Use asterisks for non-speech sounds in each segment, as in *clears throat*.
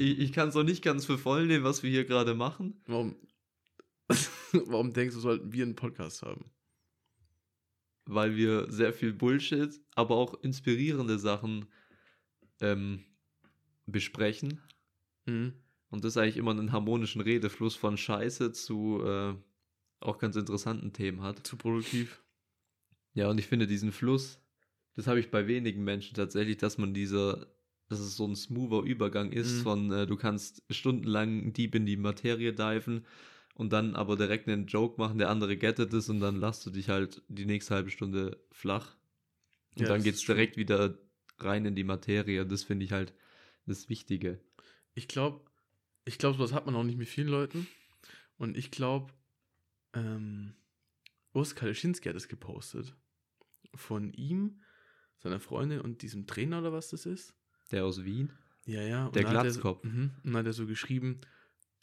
ich, ich kann es noch nicht ganz für voll nehmen, was wir hier gerade machen. Warum, *laughs* warum denkst du, sollten wir einen Podcast haben? Weil wir sehr viel Bullshit, aber auch inspirierende Sachen ähm, besprechen. Mhm. Und das eigentlich immer einen harmonischen Redefluss von Scheiße zu äh, auch ganz interessanten Themen hat. Zu produktiv. Ja, und ich finde diesen Fluss, das habe ich bei wenigen Menschen tatsächlich, dass man dieser, dass es so ein smoother Übergang ist Mhm. von, äh, du kannst stundenlang deep in die Materie diven und dann aber direkt einen Joke machen, der andere gettet ist und dann lasst du dich halt die nächste halbe Stunde flach. Und Ja, dann geht's direkt wieder rein in die Materie. Das finde ich halt das Wichtige. Ich glaube, ich glaube, sowas hat man auch nicht mit vielen Leuten. Und ich glaube, ähm, Urs Kaleschinski hat es gepostet. Von ihm, seiner Freundin und diesem Trainer oder was das ist. Der aus Wien? Ja, ja. und Der er Glatzkopf. So, mhm, und dann hat er so geschrieben,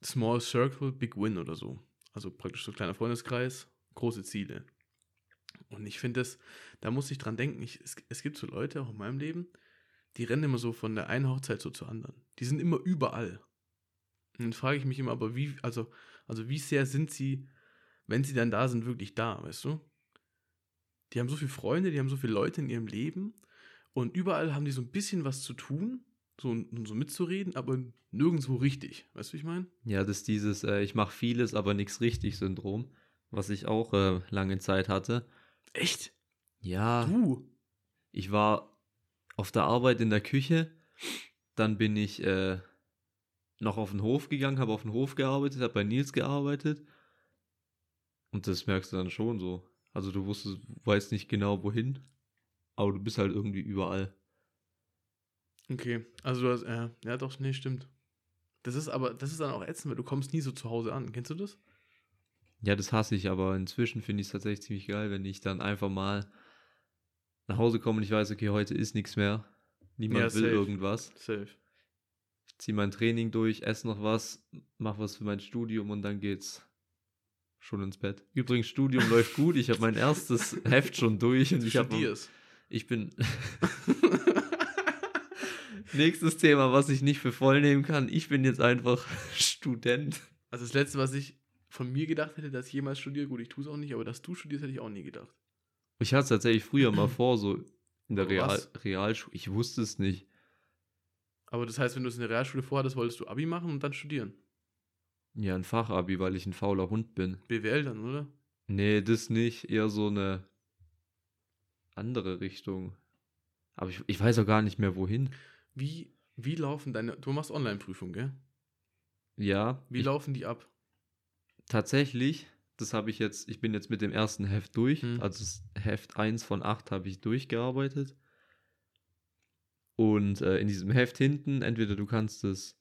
Small Circle, Big Win oder so. Also praktisch so kleiner Freundeskreis, große Ziele. Und ich finde das, da muss ich dran denken, ich, es, es gibt so Leute auch in meinem Leben, die rennen immer so von der einen Hochzeit so zur anderen. Die sind immer überall. Und dann frage ich mich immer, aber wie, also, also wie sehr sind sie, wenn sie dann da sind, wirklich da, weißt du? Die haben so viele Freunde, die haben so viele Leute in ihrem Leben und überall haben die so ein bisschen was zu tun, so, so mitzureden, aber nirgendwo richtig. Weißt du, wie ich meine? Ja, das ist dieses, äh, ich mache vieles, aber nichts richtig Syndrom, was ich auch äh, lange Zeit hatte. Echt? Ja, Du? ich war auf der Arbeit in der Küche, dann bin ich äh, noch auf den Hof gegangen, habe auf den Hof gearbeitet, habe bei Nils gearbeitet. Und das merkst du dann schon so. Also du wusstest, weißt nicht genau wohin, aber du bist halt irgendwie überall. Okay, also du hast, äh, ja doch, nee, stimmt. Das ist aber, das ist dann auch ätzend, weil du kommst nie so zu Hause an. Kennst du das? Ja, das hasse ich, aber inzwischen finde ich es tatsächlich ziemlich geil, wenn ich dann einfach mal nach Hause komme und ich weiß, okay, heute ist nichts mehr. Niemand Ja, will safe. irgendwas. Safe. Ich ziehe mein Training durch, esse noch was, mach was für mein Studium und dann geht's schon ins Bett. Übrigens, Studium läuft gut. Ich habe mein erstes *laughs* Heft schon durch und Du ich habe. Ich bin *laughs* nächstes Thema, was ich nicht für voll nehmen kann. Ich bin jetzt einfach *laughs* Student. Also das Letzte, was ich von mir gedacht hätte, dass ich jemals studiere, gut, ich tue es auch nicht, aber dass du studierst, hätte ich auch nie gedacht. Ich hatte es tatsächlich früher mal vor, so in der Real? Realschule. Ich wusste es nicht. Aber das heißt, wenn du es in der Realschule vorhattest, wolltest du Abi machen und dann studieren. Ja, ein Fachabi, weil ich ein fauler Hund bin. BWL dann, oder? Nee, das nicht. Eher so eine andere Richtung. Aber ich, ich weiß auch gar nicht mehr wohin. Wie, wie laufen deine, du machst Online-Prüfung, gell? Ja, Wie ich, laufen die ab? tatsächlich, das habe ich jetzt, ich bin jetzt mit dem ersten Heft durch. Hm. Also Heft 1 von 8 habe ich durchgearbeitet. Und äh, in diesem Heft hinten, entweder du kannst es,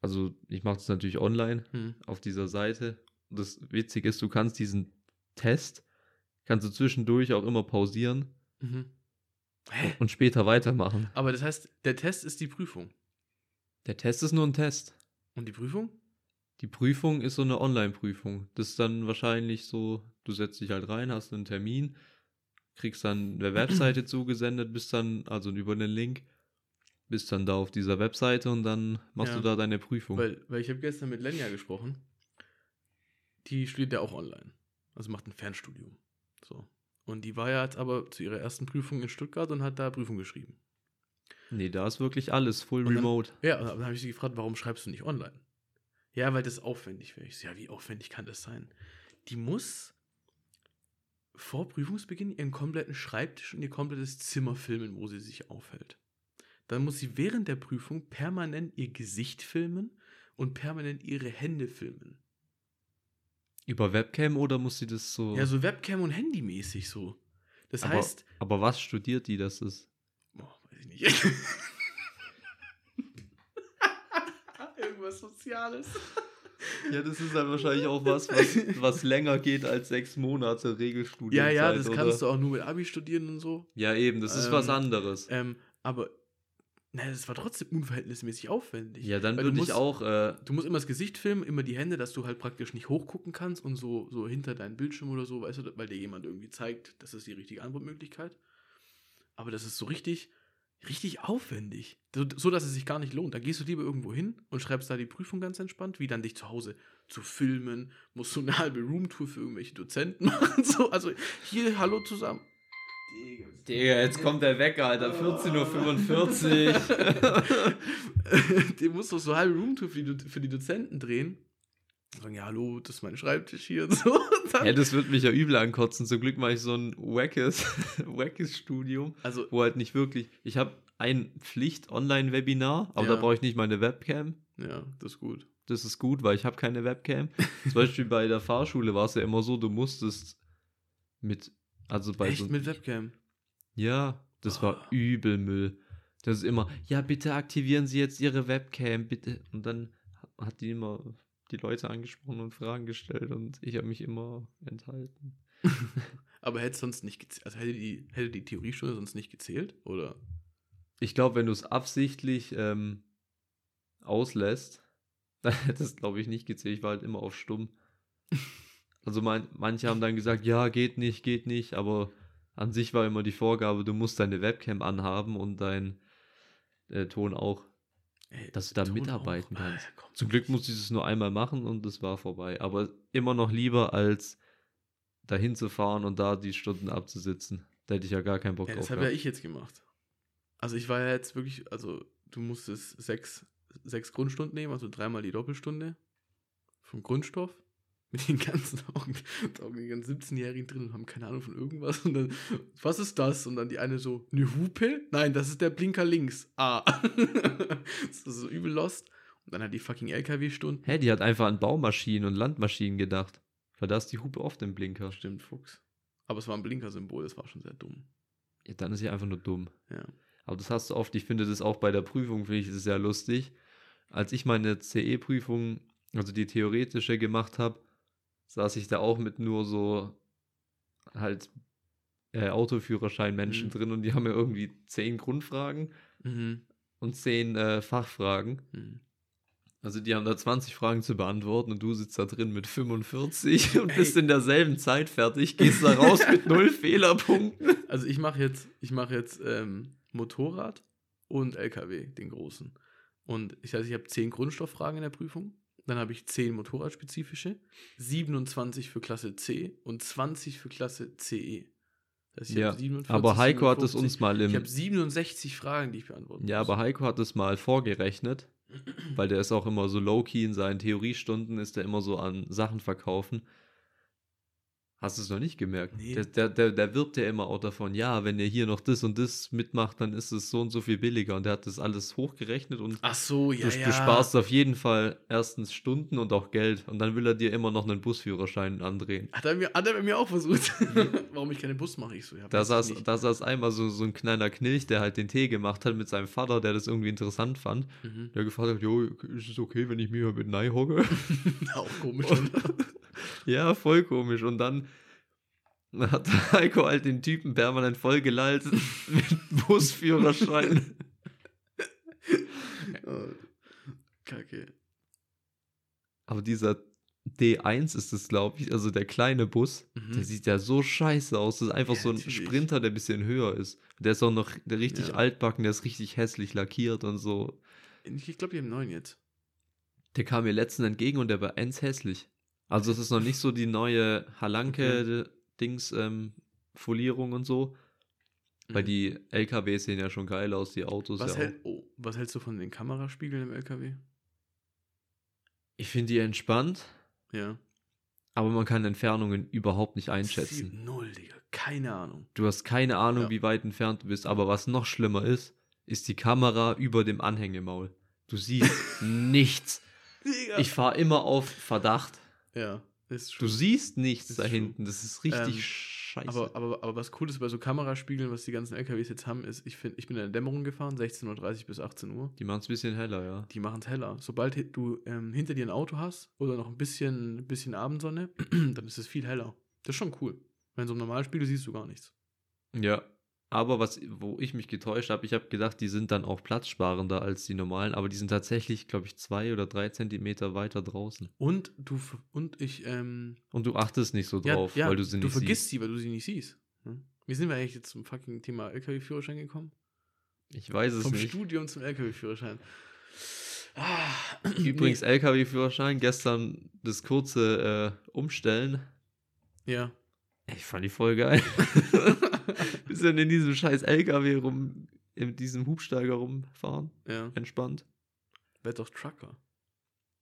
also ich mache das natürlich online, Hm. auf dieser Seite. Das Witzige ist, du kannst diesen Test, kannst du zwischendurch auch immer pausieren Mhm. Und später weitermachen. Aber das heißt, der Test ist die Prüfung. Der Test ist nur ein Test. Und die Prüfung? Die Prüfung ist so eine Online-Prüfung. Das ist dann wahrscheinlich so, du setzt dich halt rein, hast einen Termin, kriegst dann eine *clears throat* Webseite zugesendet, bist dann, also über einen Link, bist dann da auf dieser Webseite und dann machst Ja. du da deine Prüfung. Weil, weil ich habe gestern mit Lenja gesprochen. Die studiert ja auch online. Also macht ein Fernstudium. So. Und die war ja jetzt aber zu ihrer ersten Prüfung in Stuttgart und hat da Prüfung geschrieben. nee, da ist wirklich alles full dann- remote. Ja, und dann habe ich sie gefragt, warum schreibst du nicht online? Ja, weil das aufwendig wäre. Ich so, ja, wie aufwendig kann das sein? Die muss vor Prüfungsbeginn ihren kompletten Schreibtisch und ihr komplettes Zimmer filmen, wo sie sich aufhält. Dann muss sie während der Prüfung permanent ihr Gesicht filmen und permanent ihre Hände filmen. Über Webcam oder muss sie das so. Ja, so Webcam und Handymäßig so. Das aber, heißt, aber was studiert die, das ist? boah, weiß ich nicht. *laughs* Irgendwas Soziales. Ja, das ist dann wahrscheinlich auch was, was, was länger geht als sechs Monate Ja, Regelstudienzeit. ja, das oder? kannst du auch nur mit Abi studieren und so. Ja, eben, das ist was Ähm, anderes. Ähm, aber, naja, das war trotzdem unverhältnismäßig aufwendig. ja, dann würde ich auch. Äh, Du musst immer das Gesicht filmen, immer die Hände, dass du halt praktisch nicht hochgucken kannst und so, so hinter deinen Bildschirm oder so, weißt du, weil dir jemand irgendwie zeigt, das ist die richtige Antwortmöglichkeit. Aber das ist so richtig, richtig aufwendig. So, so, dass es sich gar nicht lohnt. Da gehst du lieber irgendwo hin und schreibst da die Prüfung ganz entspannt, wie dann dich zu Hause zu filmen, musst du eine halbe Roomtour für irgendwelche Dozenten *laughs* machen. So, also hier, hallo zusammen. Digga, jetzt kommt der Wecker, Alter. 14.45 Uhr. Den musst du so eine halbe Roomtour für die, für die Dozenten drehen. Sagen, ja, hallo, das ist mein Schreibtisch hier und so. Ja, das wird mich ja übel ankotzen. Zum Glück mache ich so ein wackes, *laughs* wackes Studium, also, wo halt nicht wirklich. Ich habe ein Pflicht-Online-Webinar, aber Ja. da brauche ich nicht meine Webcam. ja, das ist gut. Das ist gut, weil ich habe keine Webcam. Zum Beispiel bei der Fahrschule war es ja immer so, du musstest mit, also bei Echt so, mit Webcam? ja, das war Oh. übel Müll. Das ist immer, ja, bitte aktivieren Sie jetzt Ihre Webcam, bitte. Und dann hat die immer die Leute angesprochen und Fragen gestellt und ich habe mich immer enthalten. *laughs* Aber hätte sonst nicht gezählt, also hätte die, hätte die Theoriestunde sonst nicht gezählt? Oder? Ich glaube, wenn du es absichtlich ähm, auslässt, *laughs* dann hätte es, glaube ich, nicht gezählt. Ich war halt immer auf stumm. *laughs* Also mein, manche haben dann gesagt, ja, geht nicht, geht nicht, aber an sich war immer die Vorgabe, du musst deine Webcam anhaben und dein äh, Ton auch. Ey, Dass du da Ton mitarbeiten auch. kannst. Komm. Zum Glück musste ich es nur einmal machen und es war vorbei. Aber immer noch lieber, als dahin zu fahren und da die Stunden abzusitzen. Da hätte ich ja gar keinen Bock Ja, drauf. das habe ja ich jetzt gemacht. Also ich war ja jetzt wirklich, also du musstest sechs, sechs Grundstunden nehmen, also dreimal die Doppelstunde vom Grundstoff. Mit den ganzen Augen, Augen die ganzen 17-Jährigen drin und haben keine Ahnung von irgendwas. Und dann, was ist das? Und dann die eine so, eine Hupe? Nein, das ist der Blinker links. Ah. *laughs* das ist so übel lost. Und dann hat die fucking LKW-Stunden. Hä, die hat einfach an Baumaschinen und Landmaschinen gedacht. Weil da ist die Hupe oft im Blinker. Stimmt, Fuchs. Aber es war ein Blinkersymbol, das war schon sehr dumm. Ja, dann ist sie einfach nur dumm. Ja. Aber das hast du oft. Ich finde das auch bei der Prüfung, finde ich das sehr lustig. Als ich meine CE-Prüfung, also die theoretische gemacht habe, saß ich da auch mit nur so halt äh, Autoführerschein-Menschen Mhm. drin und die haben ja irgendwie zehn Grundfragen Mhm. und zehn äh, Fachfragen. Mhm. Also die haben da 20 Fragen zu beantworten und du sitzt da drin mit 45 *laughs* und Ey. bist in derselben Zeit fertig, gehst da raus mit *laughs* null Fehlerpunkten. Also ich mache jetzt, ich mache jetzt ähm, Motorrad und LKW, den großen. Und ich heißt, ich habe 10 Grundstofffragen in der Prüfung. Dann habe ich 10 motorradspezifische, 27 für Klasse C und 20 für Klasse CE. Das heißt, ich Ja, habe 47, Aber Heiko hat es 57. uns mal Ich im. habe 67 Fragen, die ich beantworten Ja, muss. aber Heiko hat es mal vorgerechnet, weil der ist auch immer so low-key in seinen Theoriestunden, ist er immer so an Sachen verkaufen. Hast du es noch nicht gemerkt? Nee. Der, der, der, der wirbt ja immer auch davon, ja, wenn ihr hier noch das und das mitmacht, dann ist es so und so viel billiger. Und der hat das alles hochgerechnet und Ach so, ja, du, ja. du sparst auf jeden Fall erstens Stunden und auch Geld. Und dann will er dir immer noch einen Busführerschein andrehen. Hat er, mir, hat er bei mir auch versucht. *laughs* Warum ich keinen Bus mache, ich so. Ja, Da saß, nicht. da saß einmal so, so ein kleiner Knilch, der halt den Tee gemacht hat mit seinem Vater, der das irgendwie interessant fand. Mhm. Der gefragt hat, jo, ist es okay, wenn ich mir mit Nei hocke? *laughs* Auch komisch. Und- *laughs* ja, voll komisch. Und dann *laughs* hat Heiko halt den Typen permanent vollgelallt *laughs* mit Busführerschein. *laughs* Oh, Kacke. Aber dieser D1 ist es, glaube ich, also der kleine Bus, Mhm. der sieht ja so scheiße aus. Das ist einfach Ja, so ein natürlich. Sprinter, der ein bisschen höher ist. Der ist auch noch der richtig Ja. altbacken, der ist richtig hässlich lackiert und so. Ich glaube, die haben neun jetzt. Der kam mir letztens entgegen und der war ends hässlich. Also es ist noch nicht so die neue Halanke-Dings, ähm, Folierung und so. Weil Mhm. die LKWs sehen ja schon geil aus, die Autos Was, ja hält, oh, was hältst du von den Kameraspiegeln im LKW? Ich finde die entspannt, Ja. aber man kann Entfernungen überhaupt nicht einschätzen. Sieben, Null, Digga. Keine Ahnung. Du hast keine Ahnung, Ja. wie weit entfernt du bist, aber was noch schlimmer ist, ist die Kamera über dem Anhängemaul. Du siehst *laughs* nichts. Digga. Ich fahre immer auf Verdacht. ja, Du siehst nichts da hinten. Das ist richtig Ähm, scheiße. Aber, aber, aber was cool ist bei so Kameraspiegeln, was die ganzen LKWs jetzt haben, ist, ich, find, ich bin in der Dämmerung gefahren, 16.30 Uhr bis 18 Uhr. die machen es ein bisschen heller, ja. Die machen es heller. Sobald du ähm, hinter dir ein Auto hast oder noch ein bisschen, bisschen Abendsonne, *clears throat* dann ist es viel heller. Das ist schon cool. Wenn so ein normalen Spiegel siehst du gar nichts. Ja. Aber was, wo ich mich getäuscht habe, ich habe gedacht, die sind dann auch platzsparender als die normalen, aber die sind tatsächlich, glaube ich, zwei oder drei Zentimeter weiter draußen. Und du und ich, ähm, Und du achtest nicht so drauf, ja, ja, weil du sie du nicht vergisst siehst. sie, weil du sie nicht siehst. Hm? Wie sind wir eigentlich jetzt zum fucking Thema LKW-Führerschein gekommen? Ich weiß es Vom nicht. Studium zum LKW-Führerschein. Ah, Übrigens, LKW-Führerschein, gestern das kurze äh, Umstellen. nee. Ja. Ich fand die voll geil. *laughs* Bisschen in diesem scheiß LKW rum, in diesem Hubsteiger rumfahren. Ja. Entspannt. Werd doch Trucker.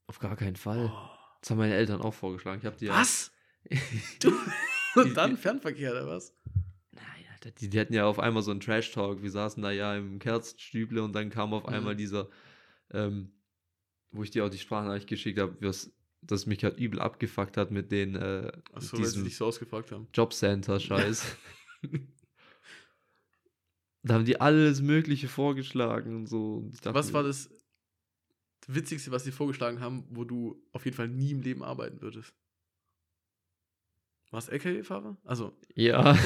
Auf gar keinen Fall. Oh. Das haben meine Eltern auch vorgeschlagen. Ich hab die ja- Was? *laughs* Du? Und dann Fernverkehr oder was? Nein, Alter, die, die hatten ja auf einmal so einen Trash-Talk. Wir saßen da ja im Kerzenstüble und dann kam auf Mhm. einmal dieser, ähm, wo ich dir auch die Sprachnachricht geschickt habe, was das mich halt übel abgefuckt hat mit den äh, Achso, weil sie dich so ausgefragt haben. Jobcenter-Scheiß. *laughs* da haben die alles Mögliche vorgeschlagen und so. Dachte Was war das Witzigste, was sie vorgeschlagen haben, wo du auf jeden Fall nie im Leben arbeiten würdest? Warst LKW-Fahrer? Also, Ja,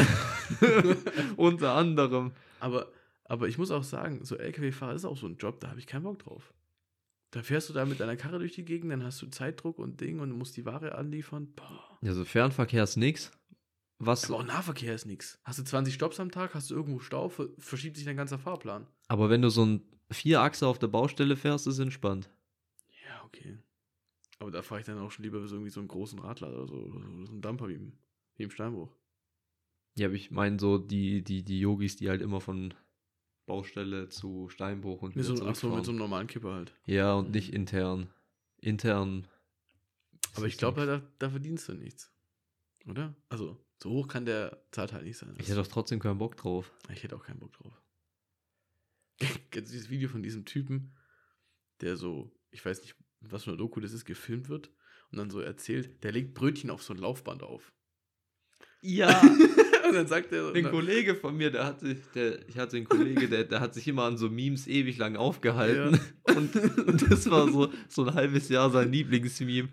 *laughs* *laughs* unter anderem. aber, aber ich muss auch sagen, so LKW-Fahrer ist auch so ein Job, da habe ich keinen Bock drauf. Da fährst du da mit deiner Karre durch die Gegend, dann hast du Zeitdruck und Ding und musst die Ware anliefern. Boah. Ja, so Fernverkehr ist nix. Was, Aber auch Nahverkehr ist nix. Hast du 20 Stops am Tag, hast du irgendwo Stau, ver verschiebt sich dein ganzer Fahrplan. aber wenn du so ein Vierachse auf der Baustelle fährst, ist entspannt. Ja, okay. Aber da fahre ich dann auch schon lieber so irgendwie so einen großen Radler oder so, oder so einen Dumper wie im, wie im Steinbruch. Ja, aber ich meine so die, die, die Yogis, die halt immer von Baustelle zu Steinbruch und Mit so, ach so, mit so einem normalen Kipper halt. Ja, und nicht intern. Intern. Aber ich glaube, da, da verdienst du nichts. Oder? Also, so hoch kann der Zahlt halt nicht sein. Ich hätte doch trotzdem keinen Bock drauf. Ich hätte auch keinen Bock drauf. *laughs* Kennst du dieses Video von diesem Typen, der so, ich weiß nicht, was für eine Doku das ist, gefilmt wird und dann so erzählt, der legt Brötchen auf so ein Laufband auf. Ja, *laughs* und dann sagt er, ein Kollege von mir, der hat sich, der, ich hatte einen Kollege, der, der hat sich immer an so Memes ewig lang aufgehalten. Und, *laughs* und das war so, so ein halbes Jahr sein Lieblingsmeme.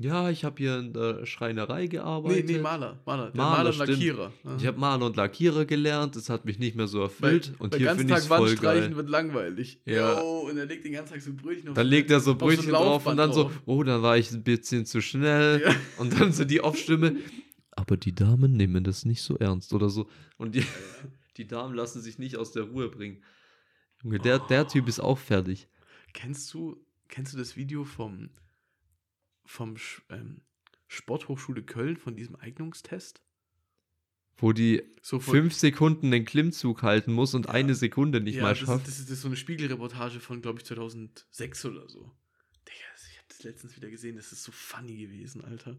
Ja, ich habe hier in der Schreinerei nee, gearbeitet. nee, Maler, Maler, der Maler, Maler, und. Lackierer. Ich habe Maler und Lackierer gelernt, das hat mich nicht mehr so erfüllt. und bei hier finde ich Tag es voll Wand geil. wird langweilig. Ja. Jo, und er legt den ganzen Tag so Brötchen auf Dann so- legt er so auf so Brötchen drauf und dann so, drauf. oh, dann war ich ein bisschen zu schnell. Ja. Und dann so die Off-Stimme, aber die Damen nehmen das nicht so ernst oder so. Und die, *laughs* die Damen lassen sich nicht aus der Ruhe bringen. Junge, der, der Typ ist auch fertig. Kennst du, kennst du das Video vom, vom ähm, Sporthochschule Köln von diesem Eignungstest? Wo die So von, fünf Sekunden den Klimmzug halten muss und eine Sekunde nicht ja, mal das, schafft. das, ist, das ist so eine Spiegelreportage von, glaube ich, 2006 oder so. Digga, ich habe das letztens wieder gesehen, das ist so funny gewesen, Alter.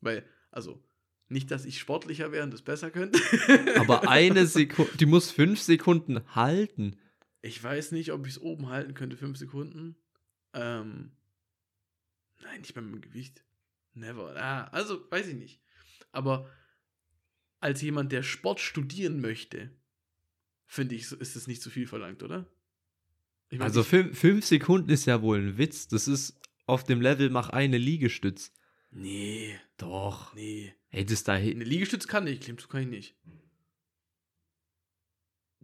Weil, also, nicht, dass ich sportlicher wäre und das besser könnte. *laughs* Aber eine Sekunde, die muss fünf Sekunden halten. Ich weiß nicht, ob ich es oben halten könnte, fünf Sekunden. Ähm, nein, nicht beim Gewicht. Never. Ah, also, weiß ich nicht. Aber als jemand, der Sport studieren möchte, finde ich, ist es nicht zu viel verlangt, oder? Ich mein, Also fünf, fünf Sekunden ist ja wohl ein Witz. Das ist auf dem Level, mach eine Liegestütz. nee, Doch. nee. Ey, das da, Eine Liegestütz kann ich, Klimmzug kann ich nicht.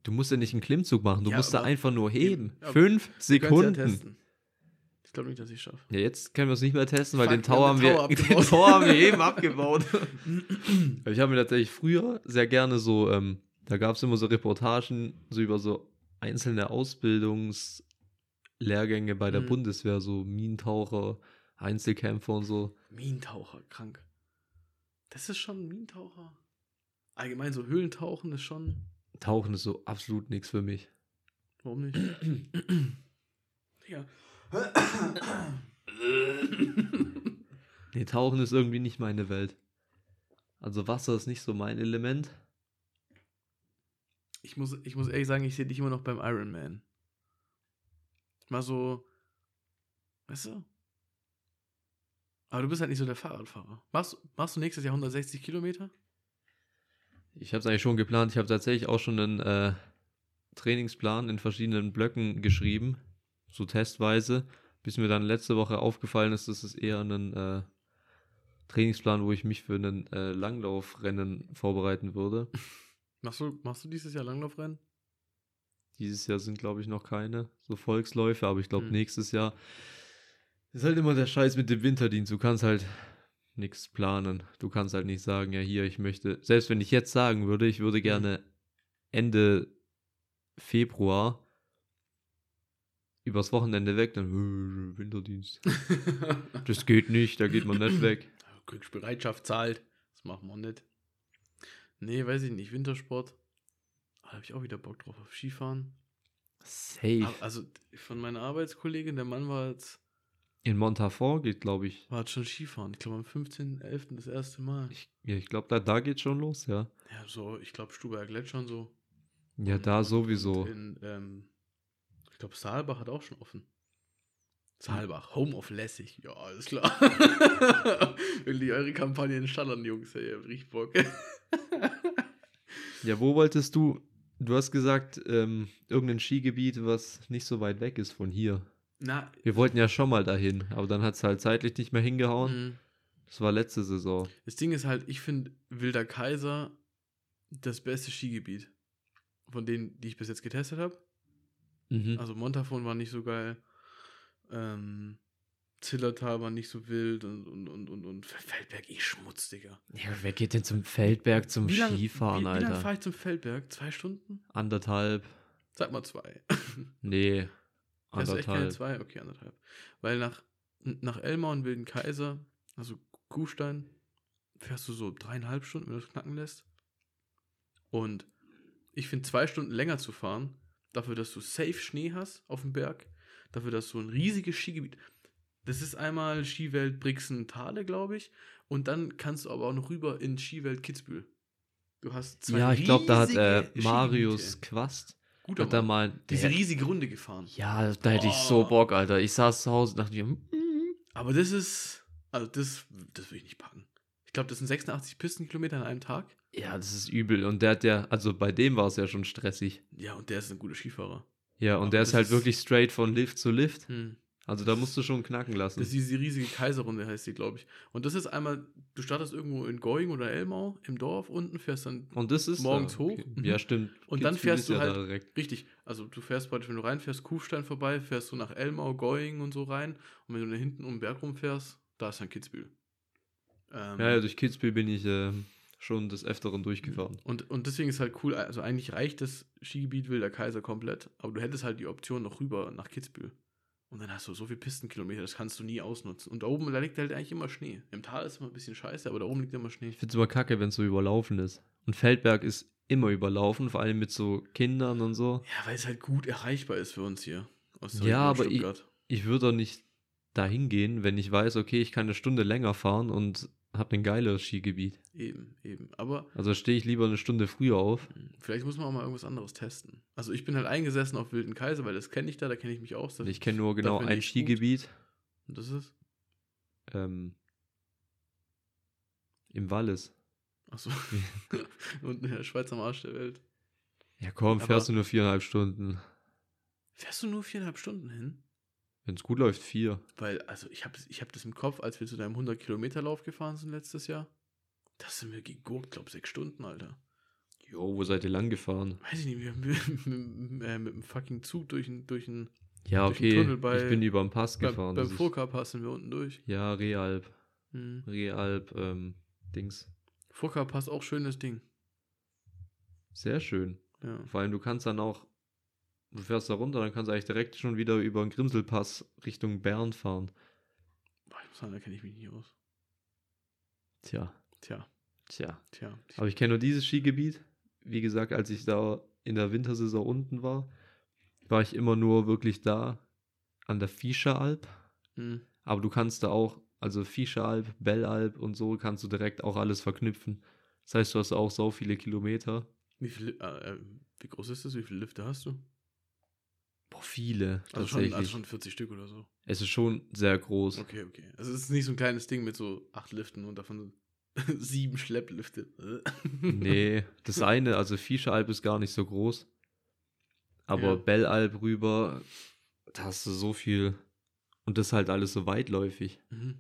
du musst ja nicht einen Klimmzug machen, du Ja, musst da einfach nur heben. Ja, Fünf Sekunden. Ich glaube nicht, dass ich schaffe. Ja, jetzt können wir es nicht mehr testen, weil Fuck, den Tower haben wir, *laughs* den. Tower haben wir eben abgebaut. *laughs* ich habe mir tatsächlich früher sehr gerne so, ähm, da gab es immer so Reportagen so über so einzelne Ausbildungslehrgänge bei der Mhm. Bundeswehr, so Minentaucher, Einzelkämpfer und so. Minentaucher, krank. Das ist schon ein Minentaucher. Allgemein so Höhlentauchen ist schon. Tauchen ist so absolut nichts für mich. Warum nicht? *clears throat* ja. Nee, Tauchen ist irgendwie nicht meine Welt. Also Wasser ist nicht so mein Element. ich, muss, ich muss ehrlich sagen, ich sehe dich immer noch beim Ironman. Mal so. Weißt du? Aber du bist halt nicht so der Fahrradfahrer. Machst, machst du nächstes Jahr 160 Kilometer? Ich habe es eigentlich schon geplant. Ich habe tatsächlich auch schon einen äh, Trainingsplan in verschiedenen Blöcken geschrieben, so testweise, bis mir dann letzte Woche aufgefallen ist, dass es eher ein äh, Trainingsplan, wo ich mich für einen äh, Langlaufrennen vorbereiten würde. *laughs* Machst du, machst du dieses Jahr Langlaufrennen? Dieses Jahr sind, glaube ich, noch keine so Volksläufe, aber ich glaube, Hm. nächstes Jahr ist halt immer der Scheiß mit dem Winterdienst. Du kannst halt nichts planen. Du kannst halt nicht sagen, ja, hier, ich möchte, selbst wenn ich jetzt sagen würde, ich würde gerne Ende Februar übers Wochenende weg, dann äh, Winterdienst. *laughs* Das geht nicht, da geht man nicht weg. Kriegsbereitschaft zahlt. Das machen wir nicht. Nee, weiß ich nicht. Wintersport. Da habe ich auch wieder Bock drauf. Auf Skifahren. Safe. Also von meiner Arbeitskollegin, der Mann war jetzt, In Montafort geht, glaube ich. war schon Skifahren. Ich glaube am 15.11. das erste Mal. Ich, ja, ich glaube, da, da geht schon los, ja. Ja, so, ich glaube, Stuberger Gletscher und so. Ja, Und- da sowieso. In, ähm, ich glaube, Saalbach hat auch schon offen. Saalbach, Home of Lässig. Ja, alles klar. *laughs* Will die eure Kampagne in Stallern, Jungs. Ey, ihr richtig Bock. Ja, wo wolltest du? Du hast gesagt, ähm, irgendein Skigebiet, was nicht so weit weg ist von hier. Na, Wir wollten ja schon mal dahin, aber dann hat es halt zeitlich nicht mehr hingehauen. mh. Das war letzte Saison. das Ding ist halt, ich finde Wilder Kaiser das beste Skigebiet. Von denen, die ich bis jetzt getestet habe. Mhm. Also Montafon war nicht so geil. Ähm, Zillertal war nicht so wild und, und, und, und, und Feldberg eh Schmutz, Digga. ja, wer geht denn zum Feldberg zum Wie lang- Skifahren, wie, Wie lange Alter? fahre ich zum Feldberg? Zwei Stunden? Anderthalb. Sag mal zwei. *laughs* Nee. Du echt keine zwei? Okay, anderthalb. Weil nach, nach Elmau und Wilden Kaiser, also Kuhstein, fährst du so dreieinhalb Stunden, wenn du es knacken lässt. Und ich finde zwei Stunden länger zu fahren, dafür, dass du safe Schnee hast auf dem Berg, dafür, dass du ein riesiges Skigebiet. Das ist einmal Skiwelt Brixen-Thale, glaube ich. Und dann kannst du aber auch noch rüber in Skiwelt Kitzbühel. Du hast zwei Ja, ich glaube, da hat äh, Marius. Quast Guter hat Mann. mal. diese der- riesige Runde gefahren. ja, da hätte ich so Oh. Bock, Alter. Ich saß zu Hause und dachte mir, hm, Aber das ist, also das, das will ich nicht packen. Ich glaube, das sind 86 Pistenkilometer an einem Tag. ja, das ist übel. Und der hat ja, also bei dem war es ja schon stressig. Ja, und der ist ein guter Skifahrer. Ja, und Aber der ist halt ist- wirklich straight von Lift zu Lift. Hm. Also da musst du schon knacken lassen. Das ist diese riesige Kaiserrunde, heißt die, glaube ich. Und das ist einmal, du startest irgendwo in Going oder Elmau im Dorf unten, fährst dann Und das ist Morgens da, hoch. Mhm. Ja, stimmt. Und dann Kitzbühel fährst du ja halt- direkt. richtig. Also du fährst praktisch, wenn du reinfährst, Kufstein vorbei, fährst du nach Elmau, Going und so rein. Und wenn du da hinten um den Berg rumfährst, da ist dann Kitzbühel. Ähm, Ja, ja, durch Kitzbühel bin ich äh, schon des Öfteren durchgefahren. Und, und deswegen ist halt cool, also eigentlich reicht das Skigebiet Wilder Kaiser komplett, aber du hättest halt die Option noch rüber nach Kitzbühel. Und dann hast du so viele Pistenkilometer, das kannst du nie ausnutzen. Und da oben, da liegt halt eigentlich immer Schnee. Im Tal ist immer ein bisschen scheiße, aber da oben liegt immer Schnee. Ich finde es immer kacke, wenn es so überlaufen ist. Und Feldberg ist immer überlaufen, vor allem mit so Kindern und so. Ja, weil es halt gut erreichbar ist für uns hier. Aus Ja, aber ich- Stuttgart. Ich würde doch nicht dahin gehen, wenn ich weiß, okay, ich kann eine Stunde länger fahren und habe ein geileres Skigebiet. Eben, eben. Aber Also stehe ich lieber eine Stunde früher auf. mh, vielleicht muss man auch mal irgendwas anderes testen. Also ich bin halt eingesessen auf Wilden Kaiser, weil das kenne ich da, da kenne ich mich aus. Das- Ich kenne nur genau ein. Skigebiet Und das ist? ähm, im Wallis. Achso. *laughs* Und der Schweiz am Arsch der Welt. Ja komm, Aber- fährst du nur viereinhalb Stunden. Fährst du nur viereinhalb Stunden hin? Wenn es gut läuft, vier. Weil, also ich habe ich hab das im Kopf, als wir zu deinem 100-Kilometer-Lauf gefahren sind letztes Jahr. Das sind wir gegurkt, glaube sechs Stunden, Alter. Jo, wo seid ihr lang gefahren? Weiß ich nicht, wir haben *laughs* mit, mit, äh, mit dem fucking Zug durch den durch Ja, Durch okay. Tunnel bei- ich bin über den Pass gefahren. beim Furka-Pass sind wir unten durch. ja, Realp. Mhm. Realp, ähm, Dings. Furka-Pass auch schönes Ding. Sehr schön. Ja. Vor allem, du kannst dann auch, du fährst da runter, dann kannst du eigentlich direkt schon wieder über den Grimselpass Richtung Bern fahren. Boah, ich muss sagen, da kenne ich mich nicht aus. Tja, Tja, tja. tja. Aber ich kenne nur dieses Skigebiet. Wie gesagt, als ich da in der Wintersaison unten war, war ich immer nur wirklich da an der Fischeralp. Mhm. Aber du kannst da auch, also Fischeralp, Bellalp und so, kannst du direkt auch alles verknüpfen. Das heißt, du hast auch so viele Kilometer. Wie, viel, äh, äh, wie groß ist das? Wie viele Lifte hast du? Boah, viele. Also schon, also schon 40 Stück oder so. es ist schon sehr groß. Okay, okay. Also es ist nicht so ein kleines Ding mit so acht Liften und davon *laughs* sieben Schlepplifte. *laughs* Nee, das eine, also Fischeralp ist gar nicht so groß. Aber Ja. Bellalp rüber, da hast du so viel. Und das halt alles so weitläufig. Mhm.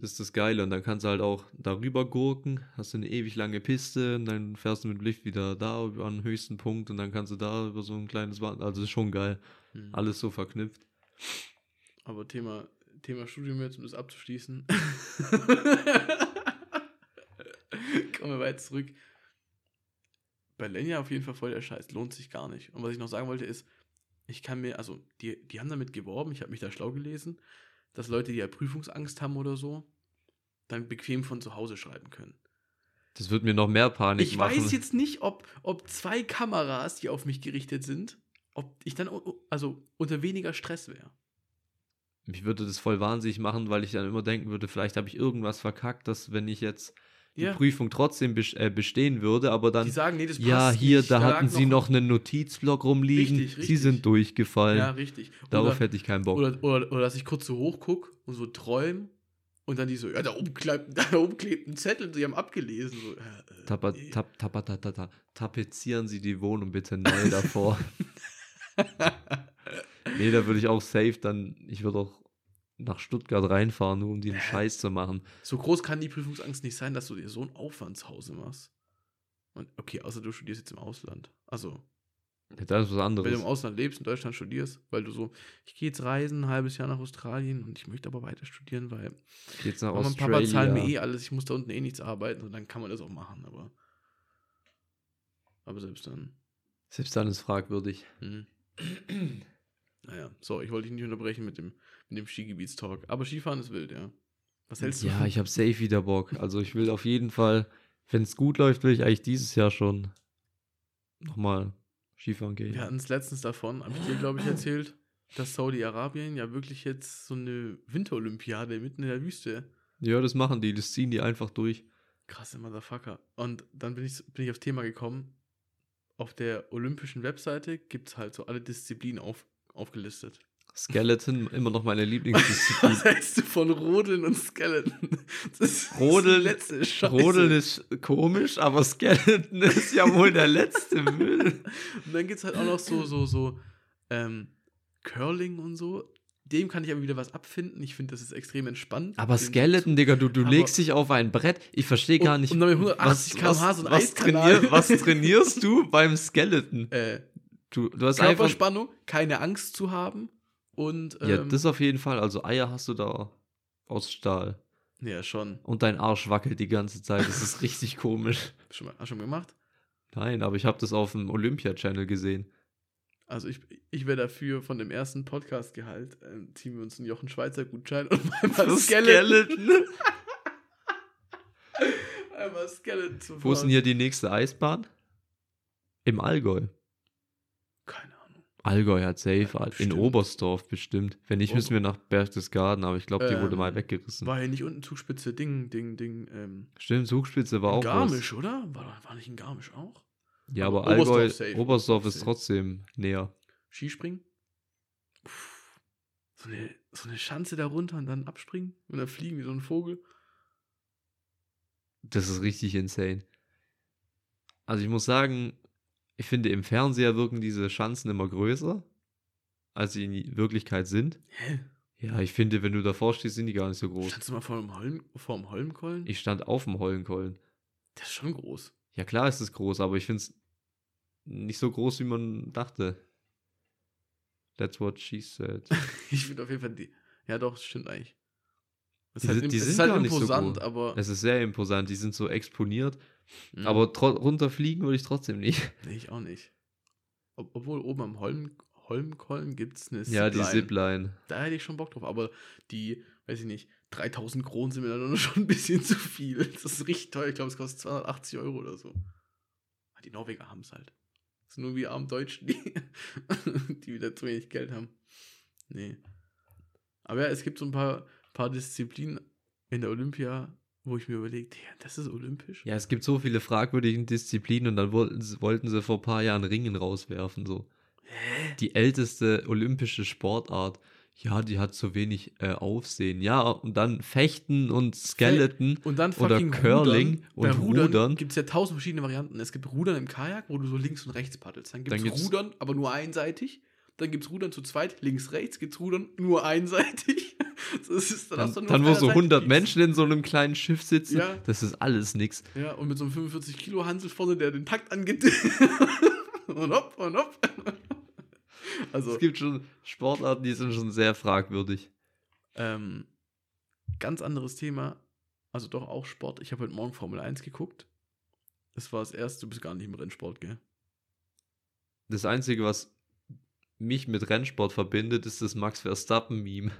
Das ist das Geile. Und dann kannst du halt auch darüber gurken, hast du eine ewig lange Piste und dann fährst du mit dem Lift wieder da über den höchsten Punkt und dann kannst du da über so ein kleines Wand. Also ist schon geil. Mhm. Alles so verknüpft. Aber Thema, Thema Studium jetzt, um das abzuschließen. *laughs* Kommen wir weit zurück. bei Lenya auf jeden Fall voll der Scheiß. Lohnt sich gar nicht. Und was ich noch sagen wollte ist, ich kann mir, also die, die haben damit geworben, ich habe mich da schlau gelesen, dass Leute, die ja Prüfungsangst haben oder so, dann bequem von zu Hause schreiben können. Das wird mir noch mehr Panik Ich machen. weiß jetzt nicht, ob, ob zwei Kameras, die auf mich gerichtet sind, ob ich dann also unter weniger Stress wäre. Mich würde das voll wahnsinnig machen, weil ich dann immer denken würde, vielleicht habe ich irgendwas verkackt, dass wenn ich jetzt die Ja. Prüfung trotzdem äh, bestehen würde, aber dann, Die sagen, nee, das passt ja, hier, nicht, da lag hatten sie noch einen Notizblock rumliegen, Richtig, sie richtig. sind durchgefallen. Ja, richtig. Darauf oder, hätte ich keinen Bock. oder, oder, oder dass ich kurz so hoch gucke und so träume und dann die so, ja, da oben klebt, *laughs* da oben klebt ein Zettel, sie haben abgelesen. So, äh, Tapa, tap, tapa, ta, ta, ta. Tapezieren Sie die Wohnung bitte neu davor. *laughs* nee, da würde ich auch safe dann, ich würde auch nach Stuttgart reinfahren, nur um den Scheiß zu machen. So groß kann die Prüfungsangst nicht sein, dass du dir so einen Aufwand zu Hause machst. Und okay, außer du studierst jetzt im Ausland. Also, Ja, das ist was wenn du anderes. im Ausland lebst, in Deutschland studierst, weil du so, ich gehe jetzt reisen, ein halbes Jahr nach Australien und ich möchte aber weiter studieren, weil Jetzt nach Mama und. Papa zahlen mir eh alles, ich muss da unten eh nichts arbeiten und dann kann man das auch machen, aber. Aber selbst dann. Selbst dann ist fragwürdig. Hm. *clears throat* naja, so, ich wollte dich nicht unterbrechen mit dem, mit dem Skigebietstalk. Aber Skifahren ist wild, ja. Was hältst du Ja, ich habe safe wieder Bock. Also ich will auf jeden Fall, wenn es gut läuft, will ich eigentlich dieses Jahr schon nochmal Skifahren gehen. Wir hatten es letztens davon, habe ich dir, glaube ich, erzählt, dass Saudi-Arabien ja wirklich jetzt so eine Winterolympiade mitten in der Wüste. Ja, das machen die, das ziehen die einfach durch. Krasse Motherfucker. Und dann bin ich, bin ich aufs Thema gekommen. Auf der olympischen Webseite gibt es halt so alle Disziplinen auf, aufgelistet. Skeleton, immer noch meine *laughs* Lieblingsdisziplin. Was hältst du von Rodeln und Skeleton? Das ist Rodeln- die letzte Scheiße. Rodeln ist komisch, aber Skeleton ist ja wohl der letzte Müll. Und dann gibt es halt auch noch so, so, so ähm, Curling und so. Dem kann ich aber wieder was abfinden. Ich finde, das ist extrem entspannt. Aber Skeleton, Digga, du, du legst dich auf ein Brett. Ich verstehe gar nicht. und dann mit 180 km/h so ein was, trainier, was trainierst du beim Skeleton? Äh, Du, du hast einfach. Körperspannung, keine Angst zu haben und ähm, Ja, das auf jeden Fall. Also Eier hast du da aus Stahl. ja schon. Und dein Arsch wackelt die ganze Zeit. Das ist *laughs* richtig komisch. Schon mal, hast du schon gemacht? Nein, aber ich habe das auf dem Olympia-Channel gesehen. Also ich, ich wäre dafür von dem ersten Podcast-Gehalt, ähm, ziehen wir uns einen Jochen Schweizer Gutschein und *laughs* einmal Skeleton. *laughs* einmal Skeleton zu Wo ist denn hier die nächste Eisbahn? Im Allgäu. Allgäu hat safe. Ja, in. Oberstdorf bestimmt. Wenn nicht, müssen wir nach Berchtesgaden, aber ich glaube, die wurde Ähm, mal weggerissen. War hier nicht unten Zugspitze Ding, Ding, Ding, ähm, Stimmt, Zugspitze war auch Garmisch, oder? War, war nicht in Garmisch auch? was. Ja, aber aber Oberstdorf Allgäu, safe. Oberstdorf ist Safe. trotzdem näher. Skispringen? Puh. So eine, so eine Schanze da runter und dann abspringen und dann fliegen wie so ein Vogel. Das ist richtig insane. Also ich muss sagen, ich finde im Fernseher wirken diese Schanzen immer größer, als sie in Wirklichkeit sind. Hä? Ja, ich finde, wenn du davor stehst, sind die gar nicht so groß. Standst du mal vor dem, Holm, vor dem Holmkollen? Ich stand auf dem Hollenkollen. Das ist schon groß. Ja, klar ist es groß, aber ich finde es nicht so groß, wie man dachte. That's what she said. *laughs* Ich finde auf jeden Fall die. Ja, doch, das stimmt eigentlich. Es Die halt, sind- die sind ist halt gar nicht so imposant, groß. aber. Es ist sehr imposant, die sind so exponiert, Mhm. aber runterfliegen würde ich trotzdem nicht. *laughs* Nee, ich auch nicht. Ob, obwohl oben am Holm, Holmkollen gibt es eine Ja, die Zipline. Zipline. Da hätte ich schon Bock drauf, aber die, weiß ich nicht, 3000 Kronen sind mir dann *laughs* schon ein bisschen zu viel. Das ist richtig teuer. Ich glaube, es kostet 280 Euro oder so. Aber Die Norweger haben es halt. Das sind nur wie armen Deutschen, die, *laughs* die wieder zu wenig Geld haben. Nee. Aber ja, es gibt so ein paar, paar Disziplinen in der Olympia, wo ich mir überlegt, ja, das ist olympisch. Ja, es gibt so viele fragwürdige Disziplinen und dann wollten sie, wollten sie vor ein paar Jahren Ringen rauswerfen. So. Hä? Die älteste olympische Sportart. Ja, die hat so wenig äh, Aufsehen. Ja, und dann Fechten und Skeleton. Und dann Oder Curling Rudern. Bei und Rudern, Rudern. gibt es ja tausend verschiedene Varianten. Es gibt Rudern im Kajak, wo du so links und rechts paddelst. Dann gibt es Rudern, aber nur einseitig. Dann gibt es Rudern zu zweit, links, rechts gibt es Rudern nur einseitig. Ist, Dann, dann auf wo so Seite 100 liegst. Menschen in so einem kleinen Schiff sitzen. Ja. Das ist alles nix. Ja, und mit so einem 45 Kilo Hansel vorne, der den Takt angeht. *laughs* und hopp, und hopp. Also, Es gibt schon Sportarten, die sind schon sehr fragwürdig. ähm, ganz anderes Thema. Also doch auch Sport. Ich habe heute Morgen Formel 1 geguckt. Das war das erste, du bist gar nicht im Rennsport, gell? Das Einzige, was mich mit Rennsport verbindet, ist das Max Verstappen-Meme.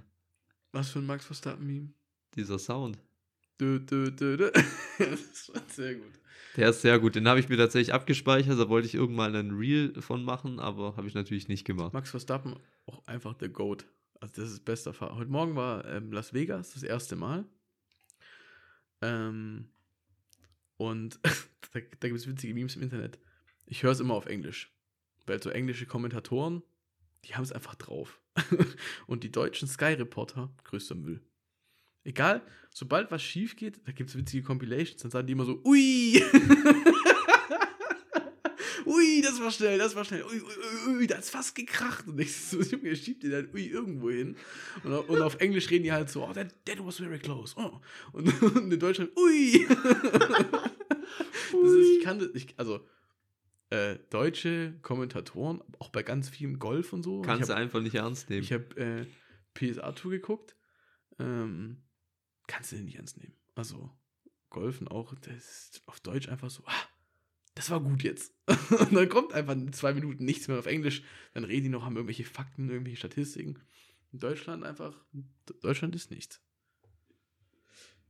Was für ein Max Verstappen-Meme? Dieser Sound. Dö, dö, dö, dö. *laughs* das war sehr gut. Der ist sehr gut. Den habe ich mir tatsächlich abgespeichert. Da wollte ich irgendwann einen Reel von machen, aber habe ich natürlich nicht gemacht. Max Verstappen, auch einfach der Goat. Also das ist bester Fahrer. Heute Morgen war ähm, Las Vegas das erste Mal. Ähm, und *laughs* da, da gibt es witzige Memes im Internet. Ich höre es immer auf Englisch. Weil so englische Kommentatoren, die haben es einfach drauf. *laughs* und die deutschen Sky-Reporter, größter Müll. Egal, sobald was schief geht, da gibt es witzige Compilations, dann sagen die immer so, ui! *laughs* ui, das war schnell, das war schnell, ui, ui, ui, da ist fast gekracht. Und ich so, *laughs* Junge, schiebt ihr dann ui irgendwo hin. Und, und, auf Englisch reden die halt so, oh, that, that was very close. Oh. Und, und in Deutschland, ui! das ist, ich kann das, ich, also, äh, deutsche Kommentatoren, auch bei ganz vielem Golf und so. Kannst du einfach nicht ernst nehmen. Ich habe äh, PSA-Tour geguckt. Ähm, kannst du den nicht ernst nehmen. Also, Golfen auch, das ist auf Deutsch einfach so, ah, das war gut jetzt. *laughs* und dann kommt einfach in zwei Minuten nichts mehr auf Englisch. Dann reden die noch, haben irgendwelche Fakten, irgendwelche Statistiken. In Deutschland einfach, Deutschland ist nichts.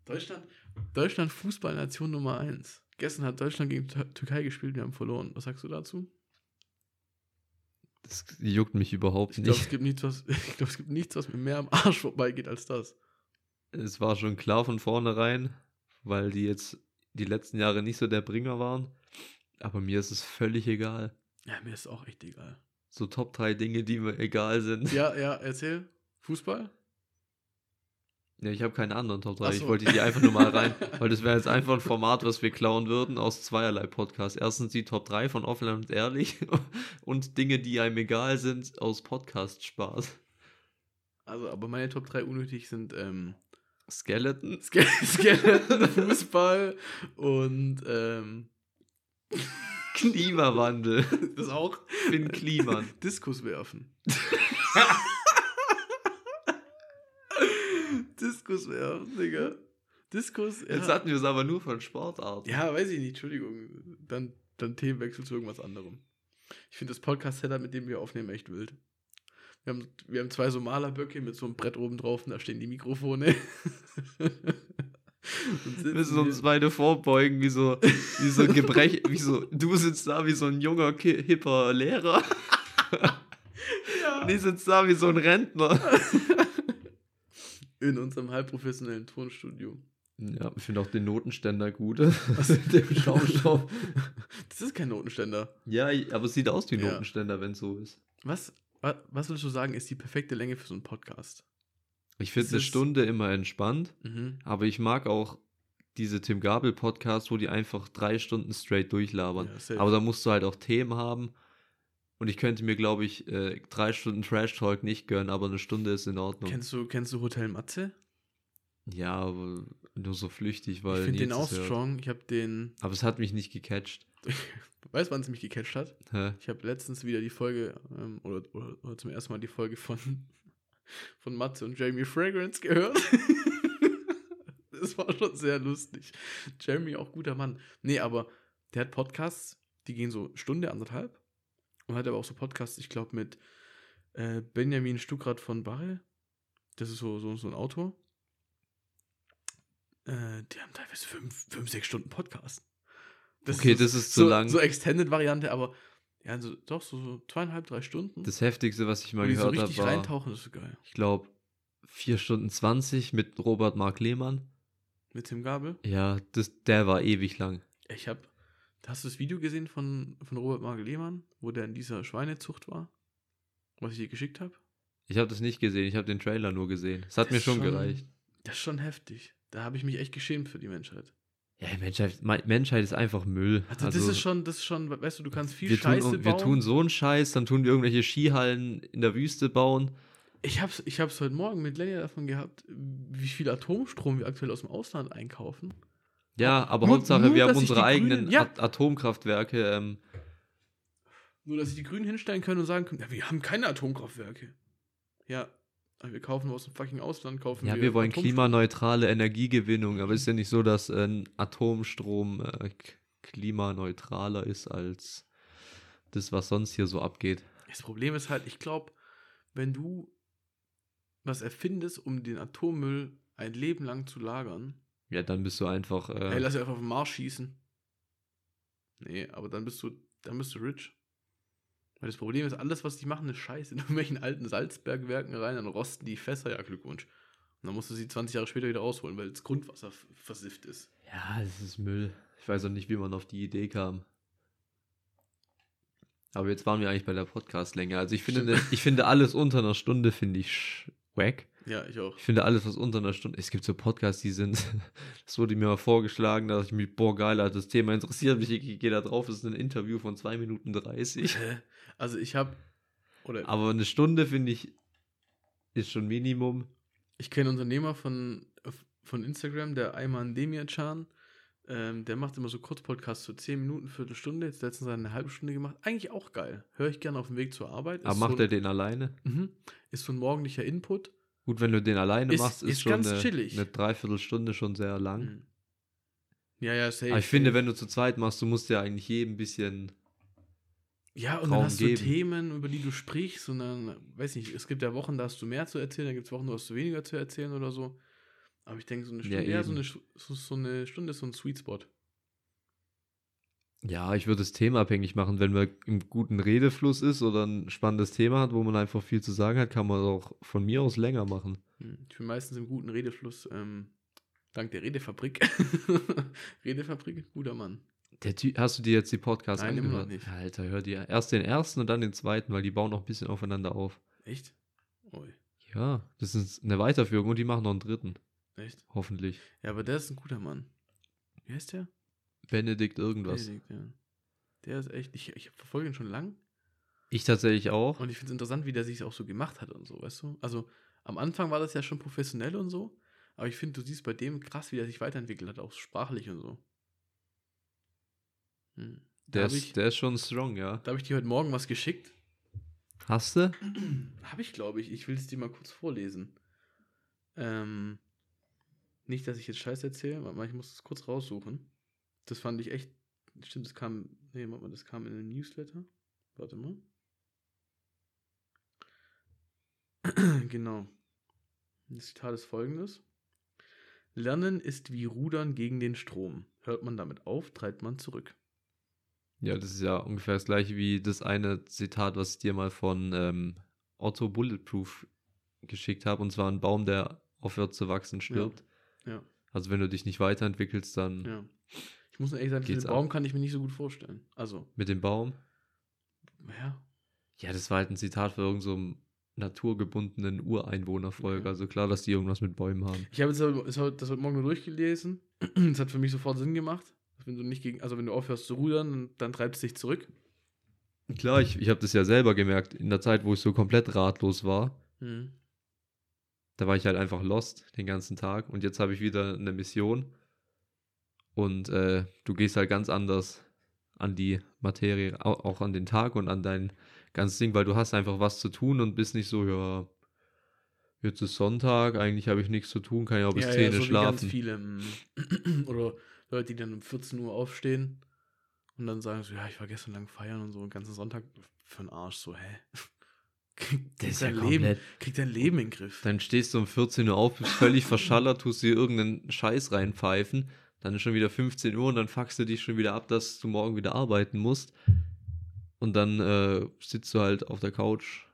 Deutschland, Deutschland Fußballnation Nummer 1. Gestern hat Deutschland gegen Türkei gespielt, wir haben verloren. Was sagst du dazu? Das juckt mich überhaupt ich nicht. Glaub, es gibt nichts, was, *laughs* ich glaube, es gibt nichts, was mir mehr am Arsch vorbeigeht als das. Es war schon klar von vornherein, weil die jetzt die letzten Jahre nicht so der Bringer waren. Aber mir ist es völlig egal. Ja, mir ist auch echt egal. So Top 3 Dinge, die mir egal sind. Ja, ja, erzähl. Fußball? Ja, ich habe keine anderen Top 3. Ach Ich so. wollte die einfach nur mal rein, *laughs* weil das wäre jetzt einfach ein Format, was wir klauen würden aus zweierlei Podcasts. Erstens die Top 3 von Offline und Ehrlich *laughs* und Dinge, die einem egal sind, aus Podcast-Spaß. Also, aber meine Top 3 unnötig sind ähm, Skeleton. *laughs* Ske Skeleton, Fußball und ähm, Klimawandel. das auch Finn Kliman. Diskus werfen. Diskus werfen, Digga. Diskus, ja. Jetzt hatten wir es aber nur von Sportarten. Ja, weiß ich nicht, Entschuldigung. Dann, dann Themenwechsel zu irgendwas anderem. Ich finde das Podcast-Setup, mit dem wir aufnehmen, echt wild. Wir haben, wir haben zwei so Malerböcke mit so einem Brett oben drauf und da stehen die Mikrofone. *laughs* Wir müssen uns beide vorbeugen, wie so, wie so ein Gebrech, *laughs* wie so, du sitzt da wie so ein junger, hipper Lehrer. *laughs* ja. Und ich sitze da wie so ein Rentner. In unserem halbprofessionellen Tonstudio. Ja, ich finde auch den Notenständer gut. Also dem Schaumstoff. Das ist kein Notenständer. Ja, aber es sieht aus wie ein Ja. Notenständer, wenn es so ist. Was, wa- was würdest du sagen, ist die perfekte Länge für so einen Podcast? Ich finde eine Stunde immer entspannt, Mhm. aber ich mag auch diese Tim Gabel Podcasts, wo die einfach drei Stunden straight durchlabern. Ja, aber da musst du halt auch Themen haben. Und ich könnte mir, glaube ich, äh, drei Stunden Trash Talk nicht gönnen, aber eine Stunde ist in Ordnung. Kennst du, kennst du Hotel Matze? Ja, aber nur so flüchtig, weil. ich finde den auch hört. strong. Ich habe den. Aber es hat mich nicht gecatcht. *laughs* Weißt du, wann es mich gecatcht hat? Hä? Ich habe letztens wieder die Folge, ähm, oder, oder, oder zum ersten Mal die Folge von, *laughs* von Matze und Jamie Fragrance gehört. *laughs* das war schon sehr lustig. Jamie auch guter Mann. Nee, aber der hat Podcasts, die gehen so Stunde, anderthalb. Und hat aber auch so Podcasts, ich glaube, mit äh, Benjamin Stuckrad von Barre. Das ist so, so, so ein Autor. Äh, die haben teilweise fünf, fünf, sechs Stunden Podcast. Okay, das ist zu so, lang. So Extended-Variante, aber ja, so, doch, so, so zweieinhalb, drei Stunden. Das heftigste, was ich mal so gehört habe, richtig war, reintauchen, das ist so geil. ich glaube, 4 Stunden 20 mit Robert Mark Lehmann. Mit Tim Gabel. Ja, das, der war ewig lang. Ich hab. Hast du das Video gesehen von, von Robert Mark Lehmann, wo der in dieser Schweinezucht war? Was ich dir geschickt habe? Ich habe das nicht gesehen, ich habe den Trailer nur gesehen. Es hat Das mir schon schon- gereicht. Das ist schon heftig. Da habe ich mich echt geschämt für die Menschheit. Ja, Menschheit, Me- Menschheit ist einfach Müll. Also, das ist schon, das ist schon, weißt du, du kannst viel wir Scheiße tun, wir bauen. tun so einen Scheiß, dann tun wir irgendwelche Skihallen in der Wüste bauen. Ich hab's, ich hab's heute Morgen mit Lenny davon gehabt, wie viel Atomstrom wir aktuell aus dem Ausland einkaufen. Ja, aber Nur- Hauptsache, nur, wir haben unsere eigenen Grünen- ja. At Atomkraftwerke. Ähm, Nur, dass sich die Grünen hinstellen können und sagen können, ja, wir haben keine Atomkraftwerke. Ja, wir kaufen aus dem fucking Ausland, kaufen ja, wir wollen Atomstrom. klimaneutrale Energiegewinnung, aber es ist ja nicht so, dass äh, Atomstrom äh, klimaneutraler ist als das, was sonst hier so abgeht. Das Problem ist halt, ich glaube, wenn du was erfindest, um den Atommüll ein Leben lang zu lagern, Ja, dann bist du einfach. ey, Äh, lass ihn einfach auf den Mars schießen. Nee, aber dann bist du, dann bist du rich. Weil das Problem ist, alles, was die machen, ist scheiße. *laughs* In irgendwelchen alten Salzbergwerken rein, dann rosten die Fässer, ja, Glückwunsch. Und dann musst du sie 20 Jahre später wieder rausholen, weil das Grundwasser versifft ist. ja, es ist Müll. Ich weiß auch nicht, wie man auf die Idee kam. Aber jetzt waren wir eigentlich bei der Podcastlänge. Also ich finde, ne- ich finde alles unter einer Stunde finde ich sch- wack. Ja, ich auch. Ich finde alles, was unter einer Stunde. Es gibt so Podcasts, die sind. *laughs* Das wurde mir mal vorgeschlagen, dass ich mich, boah, geil, Alter, das Thema interessiert mich. Ich gehe da drauf. Das ist ein Interview von 2 Minuten 30. *laughs* Hä? Also ich habe, Aber eine Stunde finde ich ist schon Minimum. ich kenne einen Unternehmer von, von Instagram, der Ayman Demian ähm, der macht immer so Kurzpodcasts, so 10 Minuten, Viertelstunde. Jetzt letztens eine halbe Stunde gemacht. Eigentlich auch geil. Höre ich gerne auf dem Weg zur Arbeit. Aber Ist macht so, er den alleine? Mhm. Ist so ein morgendlicher Input. Gut, wenn du den alleine Ist- machst, ist, ist schon ganz eine, chillig. eine Dreiviertelstunde schon sehr lang. Mhm. Ja, ja, safe. Aber ich finde, safe. wenn du zu zweit machst, du musst ja eigentlich jedem ein bisschen. Ja, und Raum dann hast du geben. Themen, über die du sprichst, und dann, weiß nicht, es gibt ja Wochen, da hast du mehr zu erzählen, dann gibt es Wochen, da hast du weniger zu erzählen oder so. Aber ich denke, so eine Ja, Stunde, ja, so, eben. eine, so, so eine Stunde ist so ein Sweet Spot. Ja, ich würde es themenabhängig machen. Wenn man im guten Redefluss ist oder ein spannendes Thema hat, wo man einfach viel zu sagen hat, kann man auch von mir aus länger machen. Hm, Ich bin meistens im guten Redefluss, ähm, dank der Redefabrik. *laughs* Redefabrik, guter Mann. Der Ty hast du dir jetzt die Podcasts Nein, immer noch angehört? nicht. Ja, Alter, hör dir erst den ersten und dann den zweiten, weil die bauen noch ein bisschen aufeinander auf. Echt? Ui, Ja, das ist eine Weiterführung und die machen noch einen dritten. echt? Hoffentlich. Ja, aber der ist ein guter Mann. Wie heißt der? Benedikt irgendwas. Benedikt, ja. Der ist echt, ich, ich verfolge ihn schon lang. Ich tatsächlich auch. Und ich finde es interessant, wie der sich auch so gemacht hat und so, weißt du? Also am Anfang war das ja schon professionell und so, aber ich finde, du siehst bei dem krass, wie der sich weiterentwickelt hat, auch sprachlich und so. Hm. Der habe ist, ich, der ist schon strong, ja. da hab ich dir heute Morgen was geschickt. Hast du? *clears throat* habe ich, glaube ich. Ich will es dir mal kurz vorlesen. Ähm, nicht, dass ich jetzt Scheiß erzähle, mal, ich muss es kurz raussuchen. Das fand ich echt. Stimmt, das kam. Nee, warte mal, das kam in einem Newsletter. Warte mal. *clears throat* genau. Das Zitat ist folgendes. Lernen ist wie Rudern gegen den Strom. Hört man damit auf, treibt man zurück. Ja, das ist ja ungefähr das gleiche wie das eine Zitat, was ich dir mal von ähm, Otto Bulletproof geschickt habe. Und zwar ein Baum, der aufhört zu wachsen, stirbt. Ja. Also wenn du dich nicht weiterentwickelst, dann Ja. Ich muss ehrlich sagen, Geht's den ab. Baum kann ich mir nicht so gut vorstellen. Also, mit dem Baum. ja. Ja, das war halt ein Zitat für irgendeinen so naturgebundenen Ureinwohnervolk. Okay. Also klar, dass die irgendwas mit Bäumen haben. Ich habe jetzt das heute, Morgen nur durchgelesen. *clears throat* Das hat für mich sofort Sinn gemacht. Wenn du nicht gegen, also wenn du aufhörst zu rudern, dann treibst du dich zurück. Klar, ich, ich habe das ja selber gemerkt. In der Zeit, wo ich so komplett ratlos war, Mhm. da war ich halt einfach lost den ganzen Tag. Und jetzt habe ich wieder eine Mission. Und äh, du gehst halt ganz anders an die Materie, au- auch an den Tag und an dein ganzes Ding, weil du hast einfach was zu tun und bist nicht so, ja, jetzt ist Sonntag, eigentlich habe ich nichts zu tun, kann ja auch bis 10 so wie ganz schlafen. viele. mm, *clears throat* Oder Leute, die dann um 14 Uhr aufstehen und dann sagen so, ja, ich war gestern lang feiern und so, den ganzen Sonntag für den Arsch, so, hä? *laughs* Krieg, krieg, ist ja dein Leben, krieg dein Leben in den Griff. Dann stehst du um 14 Uhr auf, bist völlig verschallert, tust dir irgendeinen Scheiß reinpfeifen, dann ist schon wieder 15 Uhr und dann fuckst du dich schon wieder ab, dass du morgen wieder arbeiten musst. Und dann äh, sitzt du halt auf der Couch,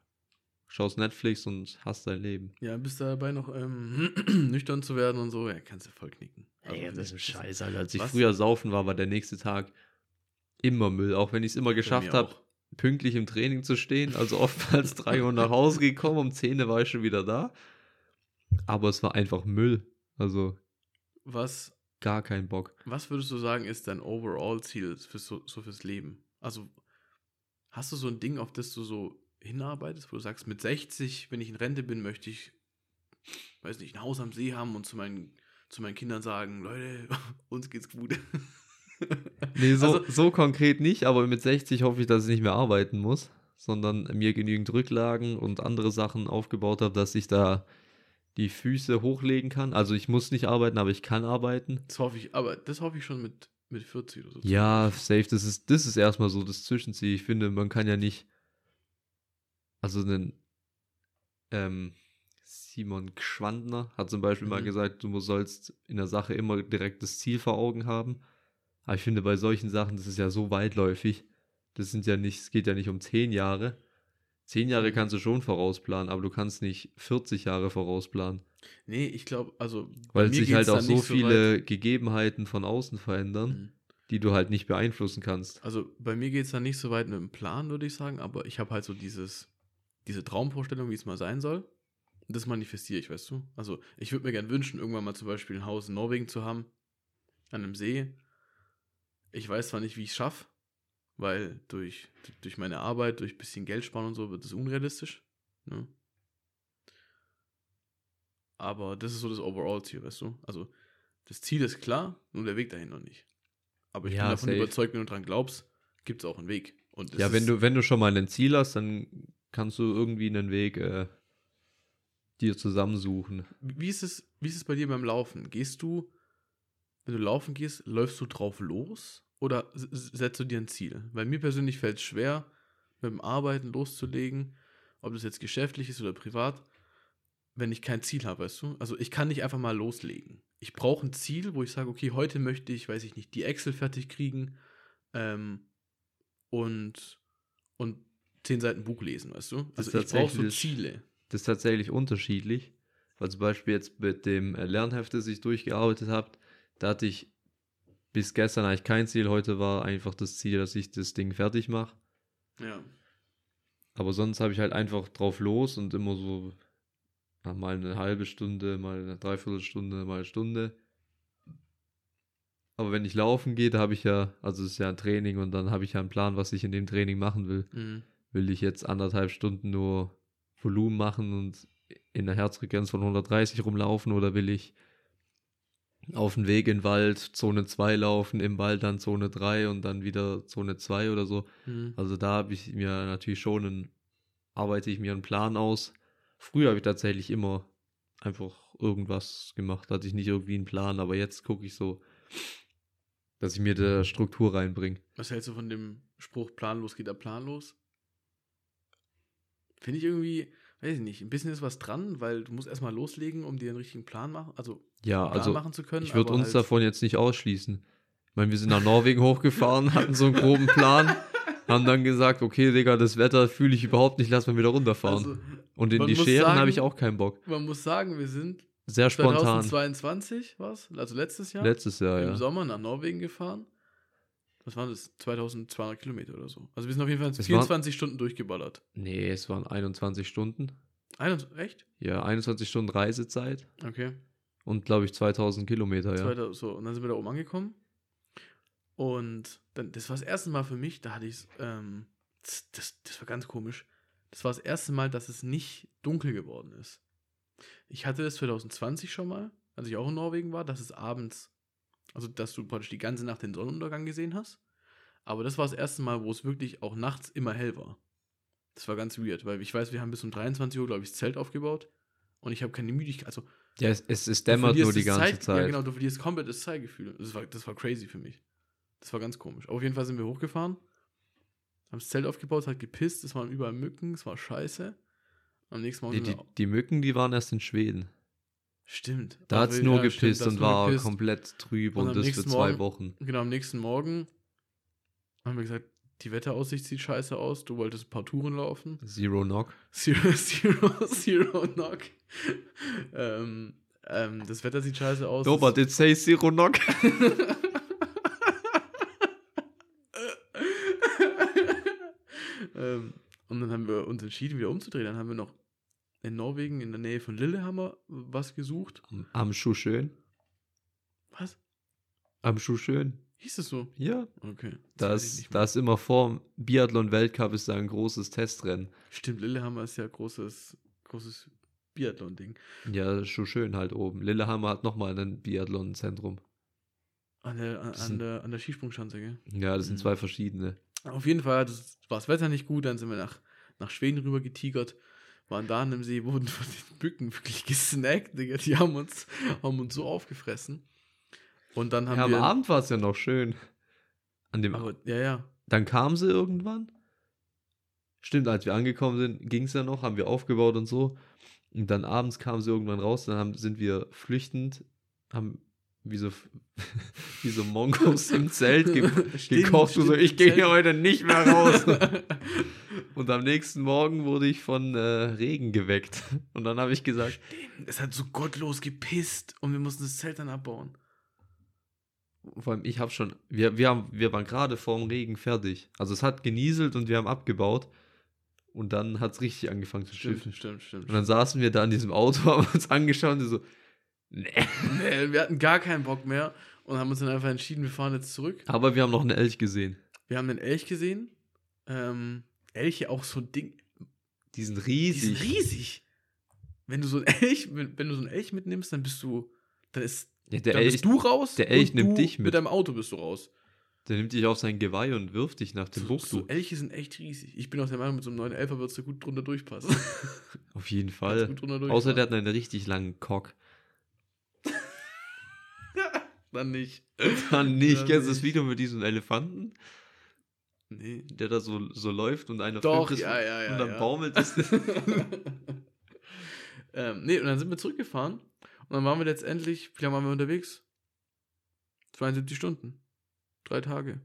schaust Netflix und hast dein Leben. Ja, bist du dabei noch ähm, *clears throat* nüchtern zu werden und so, ja, kannst du voll knicken. Also, Alter. Als ich Was? früher saufen war, war der nächste Tag immer Müll. Auch wenn ich es immer geschafft habe, pünktlich im Training zu stehen. Also oftmals *laughs* 3 Uhr nach Hause gekommen, um 10 Uhr war ich schon wieder da. Aber es war einfach Müll. Also Was gar kein Bock. Was würdest du sagen, ist dein Overall-Ziel für so, so fürs Leben? Also, hast du so ein Ding, auf das du so hinarbeitest, wo du sagst, mit 60, wenn ich in Rente bin, möchte ich, weiß nicht, ein Haus am See haben und zu meinen, zu meinen Kindern sagen, Leute, *laughs* uns geht's gut. *laughs* Nee, so, Also- so konkret nicht, aber mit 60 hoffe ich, dass ich nicht mehr arbeiten muss, sondern mir genügend Rücklagen und andere Sachen aufgebaut habe, dass ich da die Füße hochlegen kann. Also ich muss nicht arbeiten, aber ich kann arbeiten. Das hoffe ich, aber das hoffe ich schon mit, mit 40 oder so. Ja, safe, das ist, das ist erstmal so das Zwischenziel. Ich finde, man kann ja nicht. Also einen ähm, Simon Gschwandner hat zum Beispiel mal Mhm. gesagt, du sollst in der Sache immer direkt das Ziel vor Augen haben. Aber ich finde, bei solchen Sachen, das ist ja so weitläufig. Das sind ja nicht, es geht ja nicht um zehn Jahre. Zehn Jahre kannst du schon vorausplanen, aber du kannst nicht 40 Jahre vorausplanen. Nee, ich glaube, also. Weil sich halt auch so viele Gegebenheiten von außen verändern, Mhm. die du halt nicht beeinflussen kannst. Also bei mir geht es dann nicht so weit mit dem Plan, würde ich sagen, aber ich habe halt so dieses, diese Traumvorstellung, wie es mal sein soll. Und das manifestiere ich, weißt du? Also ich würde mir gern wünschen, irgendwann mal zum Beispiel ein Haus in Norwegen zu haben, an einem See. Ich weiß zwar nicht, wie ich es schaffe, weil durch, durch meine Arbeit, durch ein bisschen Geld sparen und so wird es unrealistisch. Ne? Aber das ist so das Overall-Ziel, weißt du? Also das Ziel ist klar, nur der Weg dahin noch nicht. Aber ich Ja, bin davon safe. überzeugt, wenn du dran glaubst, gibt es auch einen Weg. Und Ja, wenn du, wenn du schon mal ein Ziel hast, dann kannst du irgendwie einen Weg äh, dir zusammensuchen. Wie ist, es, wie ist es bei dir beim Laufen? Gehst du, wenn du laufen gehst, läufst du drauf los oder setzt du dir ein Ziel? Weil mir persönlich fällt es schwer, mit dem Arbeiten loszulegen, ob das jetzt geschäftlich ist oder privat, wenn ich kein Ziel habe, weißt du? Also ich kann nicht einfach mal loslegen. Ich brauche ein Ziel, wo ich sage, okay, heute möchte ich, weiß ich nicht, die Excel fertig kriegen ähm, und, und zehn Seiten Buch lesen, weißt du? Also ich brauche so Ziele. Das ist tatsächlich unterschiedlich. Weil zum Beispiel jetzt mit dem Lernheft, das ich durchgearbeitet habe, da hatte ich bis gestern eigentlich kein Ziel. Heute war einfach das Ziel, dass ich das Ding fertig mache. Ja. Aber sonst habe ich halt einfach drauf los und immer so mal eine halbe Stunde, mal eine Dreiviertelstunde, mal eine Stunde. Aber wenn ich laufen gehe, da habe ich ja, also es ist ja ein Training und dann habe ich ja einen Plan, was ich in dem Training machen will. Mhm. Will ich jetzt anderthalb Stunden nur Volumen machen und in der Herzfrequenz von 130 rumlaufen oder will ich auf dem Weg in den Wald Zone 2 laufen, im Wald dann Zone 3 und dann wieder Zone 2 oder so. Mhm. Also da habe ich mir natürlich schon einen, arbeite ich mir einen Plan aus. Früher habe ich tatsächlich immer einfach irgendwas gemacht, hatte ich nicht irgendwie einen Plan, aber jetzt gucke ich so, dass ich mir da Struktur reinbringe. Was hältst du von dem Spruch, planlos geht er planlos? Finde ich irgendwie, weiß ich nicht, ein bisschen ist was dran, weil du musst erstmal loslegen, um dir einen richtigen Plan machen, also Ja, Plan also machen zu können. ich würde uns halt- davon jetzt nicht ausschließen. Ich meine, wir sind nach Norwegen *laughs* hochgefahren, hatten so einen groben Plan, haben dann gesagt, okay, Digga, das Wetter fühle ich überhaupt nicht, lass mal wieder runterfahren. Also, Und in die Scheren habe ich auch keinen Bock. man muss sagen, wir sind Sehr spontan. 2022, was? Also letztes Jahr, Letztes Jahr, im ja. Sommer nach Norwegen gefahren. Was waren das? 2200 Kilometer oder so. Also wir sind auf jeden Fall Es war- 24 Stunden durchgeballert. Nee, es waren 21 Stunden. 21, echt? Ja, 21 Stunden Reisezeit Okay. und glaube ich 2000 Kilometer, ja. 2000, so, und dann sind wir da oben angekommen. Und dann, das war das erste Mal für mich, da hatte ich ähm, das, das, das war ganz komisch. Das war das erste Mal, dass es nicht dunkel geworden ist. Ich hatte das 2020 schon mal, als ich auch in Norwegen war, dass es abends, also dass du praktisch die ganze Nacht den Sonnenuntergang gesehen hast. Aber das war das erste Mal, wo es wirklich auch nachts immer hell war. Das war ganz weird, weil ich weiß, wir haben bis um 23 Uhr, glaube ich, das Zelt aufgebaut. Und ich habe keine Müdigkeit. Also, Ja, es, es, es dämmert nur die ganze Zeit, Zeit. Ja, genau, du verlierst komplett das Zeitgefühl. Das war, das war crazy für mich. Das war ganz komisch. Aber auf jeden Fall sind wir hochgefahren, haben das Zelt aufgebaut, hat gepisst, es waren überall Mücken, es war scheiße. Am nächsten Morgen Die, die, die Mücken, die waren erst in Schweden. Stimmt. Da hat es ja, nur stimmt, gepisst hat's und war gepisst. komplett trüb Und und, das für zwei Morgen- Wochen. Genau, am nächsten Morgen haben wir gesagt, die Wetteraussicht sieht scheiße aus, du wolltest ein paar Touren laufen. Zero Knock. Zero, *laughs* Zero, Zero Knock. ähm, ähm, das Wetter sieht scheiße aus. No, but it says Zero Knock. *laughs* ähm, und dann haben wir uns entschieden, wieder umzudrehen. Dann haben wir noch in Norwegen in der Nähe von Lillehammer was gesucht. Am, am Schuh schön. Was? Am Schuh schön. Hieß es so? Ja. Okay. Da weiß ich ist, nicht da mehr. ist immer vor dem Biathlon-Weltcup ist da ein großes Testrennen. Stimmt, Lillehammer ist ja großes, großes Biathlon-Ding. Ja, Schuh schön halt oben. Lillehammer hat nochmal ein Biathlon-Zentrum. An der, an, Das an der, an der Skisprungschanze, gell? Ja, das sind Mhm. zwei verschiedene. Auf jeden Fall das war das Wetter nicht gut, dann sind wir nach, nach Schweden rüber getigert, waren da an dem See, wurden von den Bücken wirklich gesnackt, Digga. Die haben uns, haben uns so aufgefressen. Und dann haben Ja, am wir. Abend war es ja noch schön. An dem, aber, ja, ja. dann kam sie irgendwann. Stimmt, als wir angekommen sind, ging es ja noch, haben wir aufgebaut und so. Und dann abends kam sie irgendwann raus, dann haben, sind wir flüchtend, haben wie so, *laughs* wie so Mongos *laughs* im Zelt ge Stimmt, gekocht und so, stimmt, ich gehe hier heute nicht mehr raus. *laughs* und am nächsten Morgen wurde ich von äh, Regen geweckt. Und dann habe ich gesagt, es hat so gottlos gepisst und wir mussten das Zelt dann abbauen. vor allem ich habe schon, wir, wir, haben, wir waren gerade vorm Regen fertig. Also es hat genieselt und wir haben abgebaut. Und dann hat es richtig angefangen zu schiffen. stimmt, stimmt. Und dann saßen wir da in diesem Auto, haben uns angeschaut und so, nee. Nee, wir hatten gar keinen Bock mehr und haben uns dann einfach entschieden, wir fahren jetzt zurück. Aber wir haben noch einen Elch gesehen. Wir haben den Elch gesehen. Ähm, Elche auch so ein Ding. Die sind Die riesig. sind riesig. Wenn du so ein Elch, *laughs* wenn, wenn du so einen Elch mitnimmst, dann bist du, dann ist, Ja, der, dann Elch, bist du raus. der Elch nimmt dich mit. Mit deinem Auto bist du raus. der nimmt dich auf sein Geweih und wirft dich nach dem So, Buch. so Elche sind echt riesig. Ich bin auch der Meinung, mit so einem neuen Elfer würdest du gut drunter durchpassen. Auf jeden Fall. Außer der hat einen richtig langen Cock. Dann nicht. *laughs* Dann nicht. Kennst du das. Video mit diesem Elefanten, Nee. der da so, so läuft und einer Doch, filmt ja, ja, ja. und dann ja. baumelt es. *laughs* ähm, nee, und dann sind wir zurückgefahren. Und dann waren wir letztendlich, wie lange waren wir unterwegs? 72 Stunden. Drei Tage.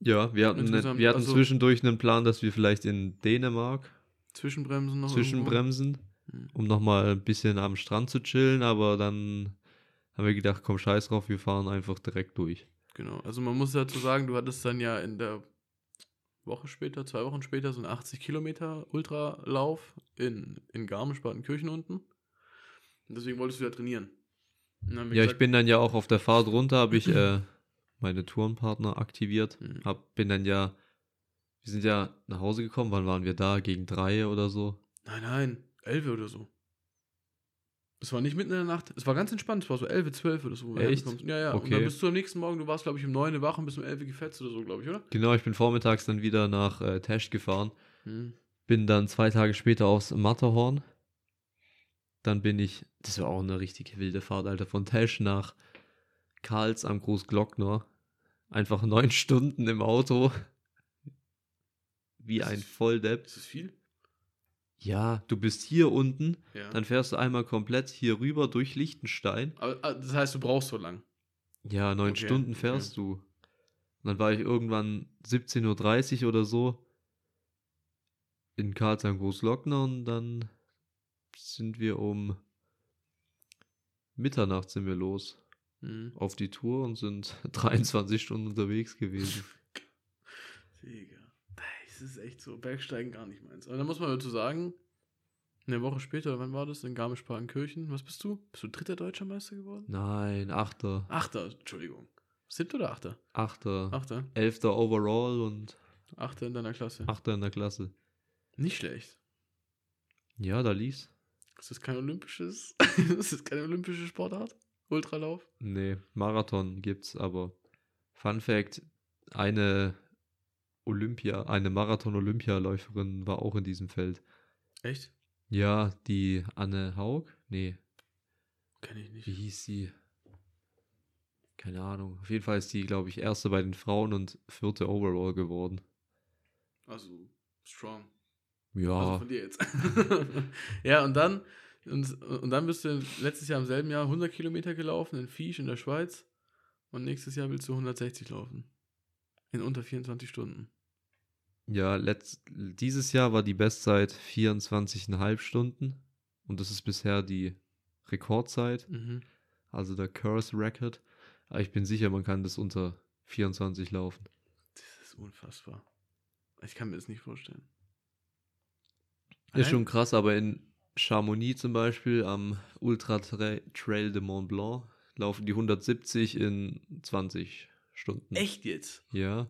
ja, wir hatten, ne, wir hatten also- zwischendurch einen Plan, dass wir vielleicht in Dänemark Zwischenbremsen noch. zwischenbremsen, Hm. um nochmal ein bisschen am Strand zu chillen, aber dann haben wir gedacht, komm, scheiß drauf, wir fahren einfach direkt durch. Genau. Also man muss dazu sagen, du hattest dann ja in der Woche später, zwei Wochen später, so einen 80 Kilometer Ultralauf in, in Garmisch-Partenkirchen unten. Und deswegen wolltest du ja trainieren. Ja, ich gesagt, bin dann ja auch auf der Fahrt runter, habe ich äh, meine Tourenpartner aktiviert. Mhm. Hab, bin dann ja, wir sind ja nach Hause gekommen, wann waren wir da? Gegen drei oder so? Nein, nein, 11 oder so. Es war nicht mitten in der Nacht. Es war ganz entspannt. Es war so 11, 12 oder so. Echt? Ja, ja. Und Okay. dann bist du am nächsten Morgen, du warst, glaube ich, um 9 Uhr wach und bist um 11 Uhr gefetzt oder so, glaube ich, oder? Genau, ich bin vormittags dann wieder nach äh, Tesch gefahren. Hm. Bin dann zwei Tage später aufs Matterhorn. Dann bin ich, das war auch eine richtig wilde Fahrt, Alter, von Tesch nach Karls am Großglockner. Einfach neun *laughs* Stunden im Auto. Wie ein Volldepp. Ist das viel? Ja, du bist hier unten, Ja. dann fährst du einmal komplett hier rüber durch Liechtenstein. Aber ah, das heißt, du brauchst so lang. Ja, neun Okay, Stunden okay. fährst du. Und dann war ich irgendwann 17.30 Uhr oder so in Karlsheim Großlockner und dann sind wir um Mitternacht sind wir los Hm. auf die Tour und sind *laughs* 23 Stunden unterwegs gewesen. *laughs* Digga. Ist echt so. Bergsteigen gar nicht meins. Aber da muss man dazu sagen, eine Woche später, wann war das? In Garmisch-Partenkirchen. Was bist du? Bist du dritter deutscher Meister geworden? Nein, Achter, Achter, Entschuldigung. Siebter oder Achter? Achter, Achter. Elfter overall und Achter in deiner Klasse. Achter in der Klasse. Nicht schlecht. Ja, da lief's. Ist das kein olympisches? *laughs* ist das keine olympische Sportart? Ultralauf? Nee, Marathon gibt's, aber Fun Fact, eine Olympia, eine Marathon-Olympialäuferin war auch in diesem Feld. Echt? Ja, die Anne Haug? Nee, Kenn ich nicht. wie hieß sie? Keine Ahnung. Auf jeden Fall ist die, glaube ich, erste bei den Frauen und vierte overall geworden. Also, strong. Ja, Also von dir jetzt. *laughs* ja, und dann, und, und dann bist du letztes Jahr im selben Jahr 100 Kilometer gelaufen in Fisch in der Schweiz. Und nächstes Jahr willst du 160 laufen. In unter 24 Stunden. Ja, letzt, dieses Jahr war die Bestzeit 24,5 Stunden und das ist bisher die Rekordzeit. Mhm. also der Curse Record. Aber ich bin sicher, man kann das unter 24 laufen. Das ist unfassbar. Ich kann mir das nicht vorstellen. Ist Allein- schon krass, aber in Chamonix zum Beispiel am Ultra Tra Trail de Mont Blanc laufen die 170 in 20 Stunden. Echt jetzt? Ja.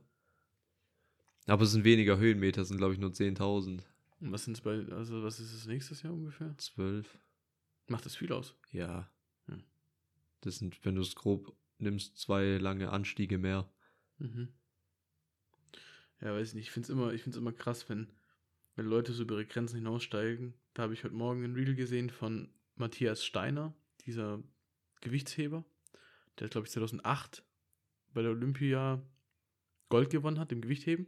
Aber es sind weniger Höhenmeter, es sind glaube ich nur 10.000. Und was sind bei, also was ist das nächstes Jahr ungefähr? 12. Macht das viel aus? Ja. Hm. Das sind, wenn du es grob nimmst, zwei lange Anstiege mehr. Mhm. Ja, weiß ich nicht. Ich finde es immer, ich find's immer krass, wenn, wenn Leute so über ihre Grenzen hinaussteigen. Da habe ich heute Morgen ein Reel gesehen von Matthias Steiner, dieser Gewichtsheber. der glaube ich 2008 bei der Olympia Gold gewonnen hat im Gewichtheben.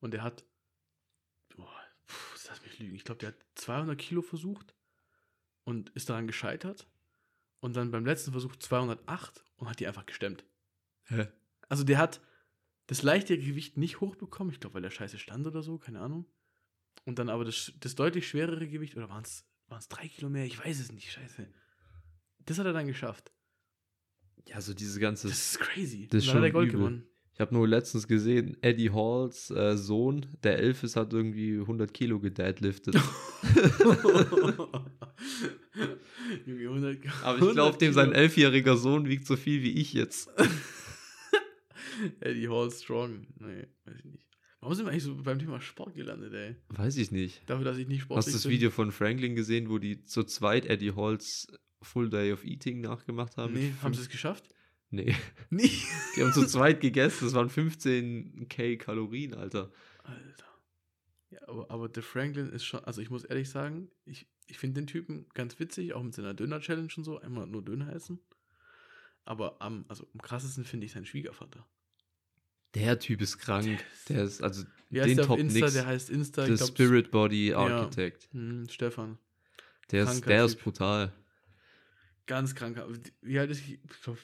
Und der hat, boah, pf, lass mich lügen, ich glaube, der hat 200 Kilo versucht und ist daran gescheitert. Und dann beim letzten Versuch 208 und hat die einfach gestemmt. Hä? Also der hat das leichte Gewicht nicht hochbekommen, ich glaube, weil der scheiße stand oder so, keine Ahnung. Und dann aber das, das deutlich schwerere Gewicht, oder waren es drei Kilo mehr? Ich weiß es nicht, scheiße. Das hat er dann geschafft. Ja, so diese ganze. Das ist crazy. das ist dann hat er schon Gold übel. gewonnen. Ich habe nur letztens gesehen, Eddie Halls äh, Sohn, der elf ist, hat irgendwie 100 Kilo gedeadliftet. *laughs* Junge, 100, Aber ich glaube, 100 dem sein elfjähriger Sohn wiegt so viel wie ich jetzt. *laughs* Eddie Hall Strong. Nee, weiß ich nicht. Warum sind wir eigentlich so beim Thema Sport gelandet, ey? Weiß ich nicht. Dafür, dass ich nicht Hast sportlich du das bin. Video von Franklin gesehen, wo die zu zweit Eddie Halls Full Day of Eating nachgemacht haben? Nee, haben sie es geschafft? Nee, Nee. *laughs* die haben zu zweit gegessen. Das waren 15k Kalorien, Alter. Alter. Ja, aber, aber der Franklin ist schon, also ich muss ehrlich sagen, ich, ich finde den Typen ganz witzig, auch mit seiner Döner-Challenge und so, einmal nur Döner essen. Aber am, also am krassesten finde ich seinen Schwiegervater. Der Typ ist krank. Der ist, also, Wie heißt den der top Insta? nix. Der heißt Insta, The glaub, Spirit Body Architect. Hm, Stefan. Der ist, der ist brutal. Ganz kranker. Wie alt ist ich? Ich glaube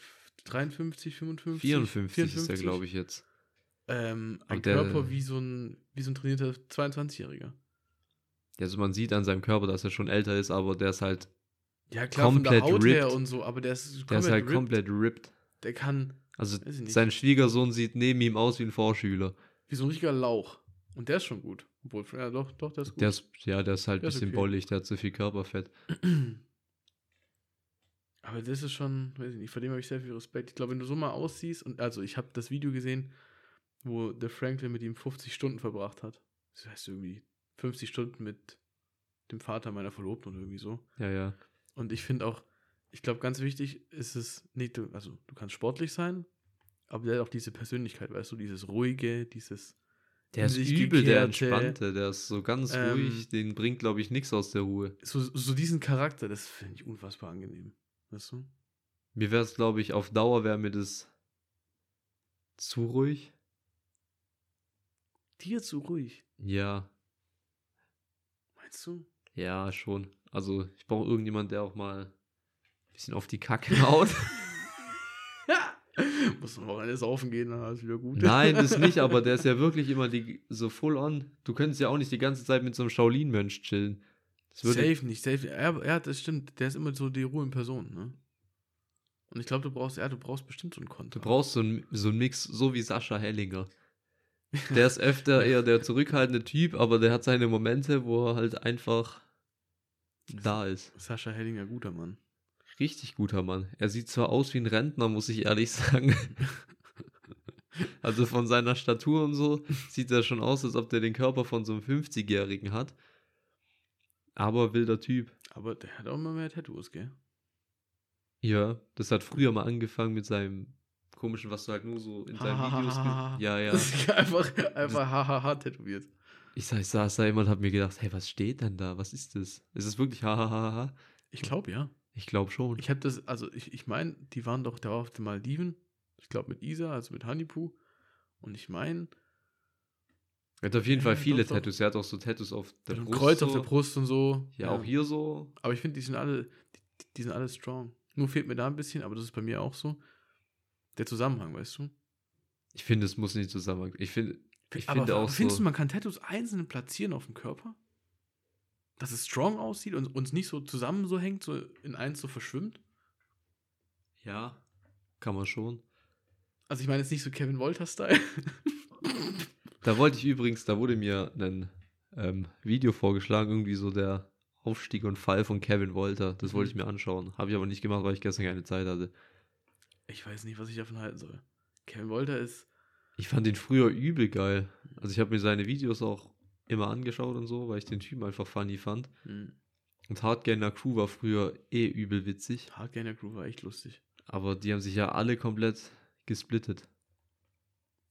53, 55? 54, ist der, glaube ich, jetzt. Ähm, ein der- Körper wie so ein, wie so ein trainierter 22-Jähriger. Also man sieht an seinem Körper, dass er schon älter ist, aber der ist halt, Ja, klar, von Komplett der Haut her ripped. und so, aber der ist der ist halt ripped. komplett ripped. Der kann Also sein Schwiegersohn sieht neben ihm aus wie ein Vorschüler. wie so ein richtiger Lauch. Und der ist schon gut. Obwohl, ja, doch, doch, der ist gut. Der ist, ja, der ist halt ein Der bisschen okay. bollig, der hat zu viel Körperfett. *clears throat* Aber das ist schon, weiß ich nicht, vor dem habe ich sehr viel Respekt. Ich glaube, wenn du so mal aussiehst, und also ich habe das Video gesehen, wo der Franklin mit ihm 50 Stunden verbracht hat. Das heißt irgendwie 50 Stunden mit dem Vater meiner Verlobten oder irgendwie so. Ja, ja. Und ich finde auch, ich glaube, ganz wichtig ist es nicht, also du kannst sportlich sein, aber der hat auch diese Persönlichkeit, weißt du, dieses ruhige, dieses Der ist übel, der gekehrte, Entspannte, der ist so ganz Ähm, ruhig, den bringt, glaube ich, nichts aus der Ruhe. so, so diesen Charakter, das finde ich unfassbar angenehm. Weißt du? Mir wäre es, glaube ich, auf Dauer wäre mir das zu ruhig. Dir zu ruhig, Ja, meinst du? ja, schon. Also ich brauche irgendjemand, der auch mal ein bisschen auf die Kacke *laughs* haut. *laughs* Muss am Wochenende saufen gehen, dann alles wieder gut. Nein, das nicht, aber der ist ja *laughs* wirklich immer die, so full on. Du könntest ja auch nicht die ganze Zeit mit so einem Shaolin-Mönch chillen. Safe nicht, safe. Er, er, das stimmt, der ist immer so die Ruhe in Person, ne? Und ich glaube, du brauchst, ja, du brauchst bestimmt so einen Konto. du brauchst so einen so einen Mix, so wie Sascha Hellinger. *laughs* Der ist öfter eher der zurückhaltende Typ, aber der hat seine Momente, wo er halt einfach da ist. Sascha Hellinger, guter Mann. Richtig guter Mann. Er sieht zwar aus wie ein Rentner, muss ich ehrlich sagen. *laughs* Also von seiner Statur und so sieht er schon aus, als ob der den Körper von so einem 50-Jährigen hat. Aber wilder Typ. Aber der hat auch immer mehr Tattoos, gell? Ja, das hat früher mal angefangen mit seinem komischen, was du halt nur so in seinen Videos. Ja, ja. Das ist einfach, einfach hahaha tätowiert. Ich, sag, ich saß da immer und hab mir gedacht, hey, was steht denn da? Was ist das? Ist es wirklich hahaha? Ich glaube, ja. Ich glaube schon. Ich habe das, also ich, ich meine, die waren doch, war auf den Maldiven. Ich glaube mit Isa, also mit Hanipu. Und ich meine, Er hat auf jeden Fall Ja, viele doch. Tattoos. Er hat auch so Tattoos auf der Brust. Kreuz so. auf der Brust und so. Ja, auch hier so. Aber ich finde, die sind alle, die, die sind alle strong. Nur fehlt mir da ein bisschen, aber das ist bei mir auch so. Der Zusammenhang, weißt du? Ich finde, es muss nicht zusammen. Ich finde, ich aber finde auch findest so. du, man kann Tattoos einzeln platzieren auf dem Körper? Dass es strong aussieht und uns nicht so zusammen so hängt, so in eins so verschwimmt? Ja, kann man schon. Also ich meine jetzt nicht so Kevin Wolter-Style. *laughs* Da wollte ich übrigens, da wurde mir ein ähm, Video vorgeschlagen, irgendwie so der Aufstieg und Fall von Kevin Wolter. Das wollte ich Mhm. mir anschauen. Habe ich aber nicht gemacht, weil ich gestern keine Zeit hatte. Ich weiß nicht, was ich davon halten soll. Kevin Wolter ist. Ich fand ihn früher übel geil. Also ich habe mir seine Videos auch immer angeschaut und so, weil ich den Typen einfach funny fand. Hm, Und Hardgainer Crew war früher eh übel witzig. Hardgainer Crew war echt lustig. Aber die haben sich ja alle komplett gesplittet.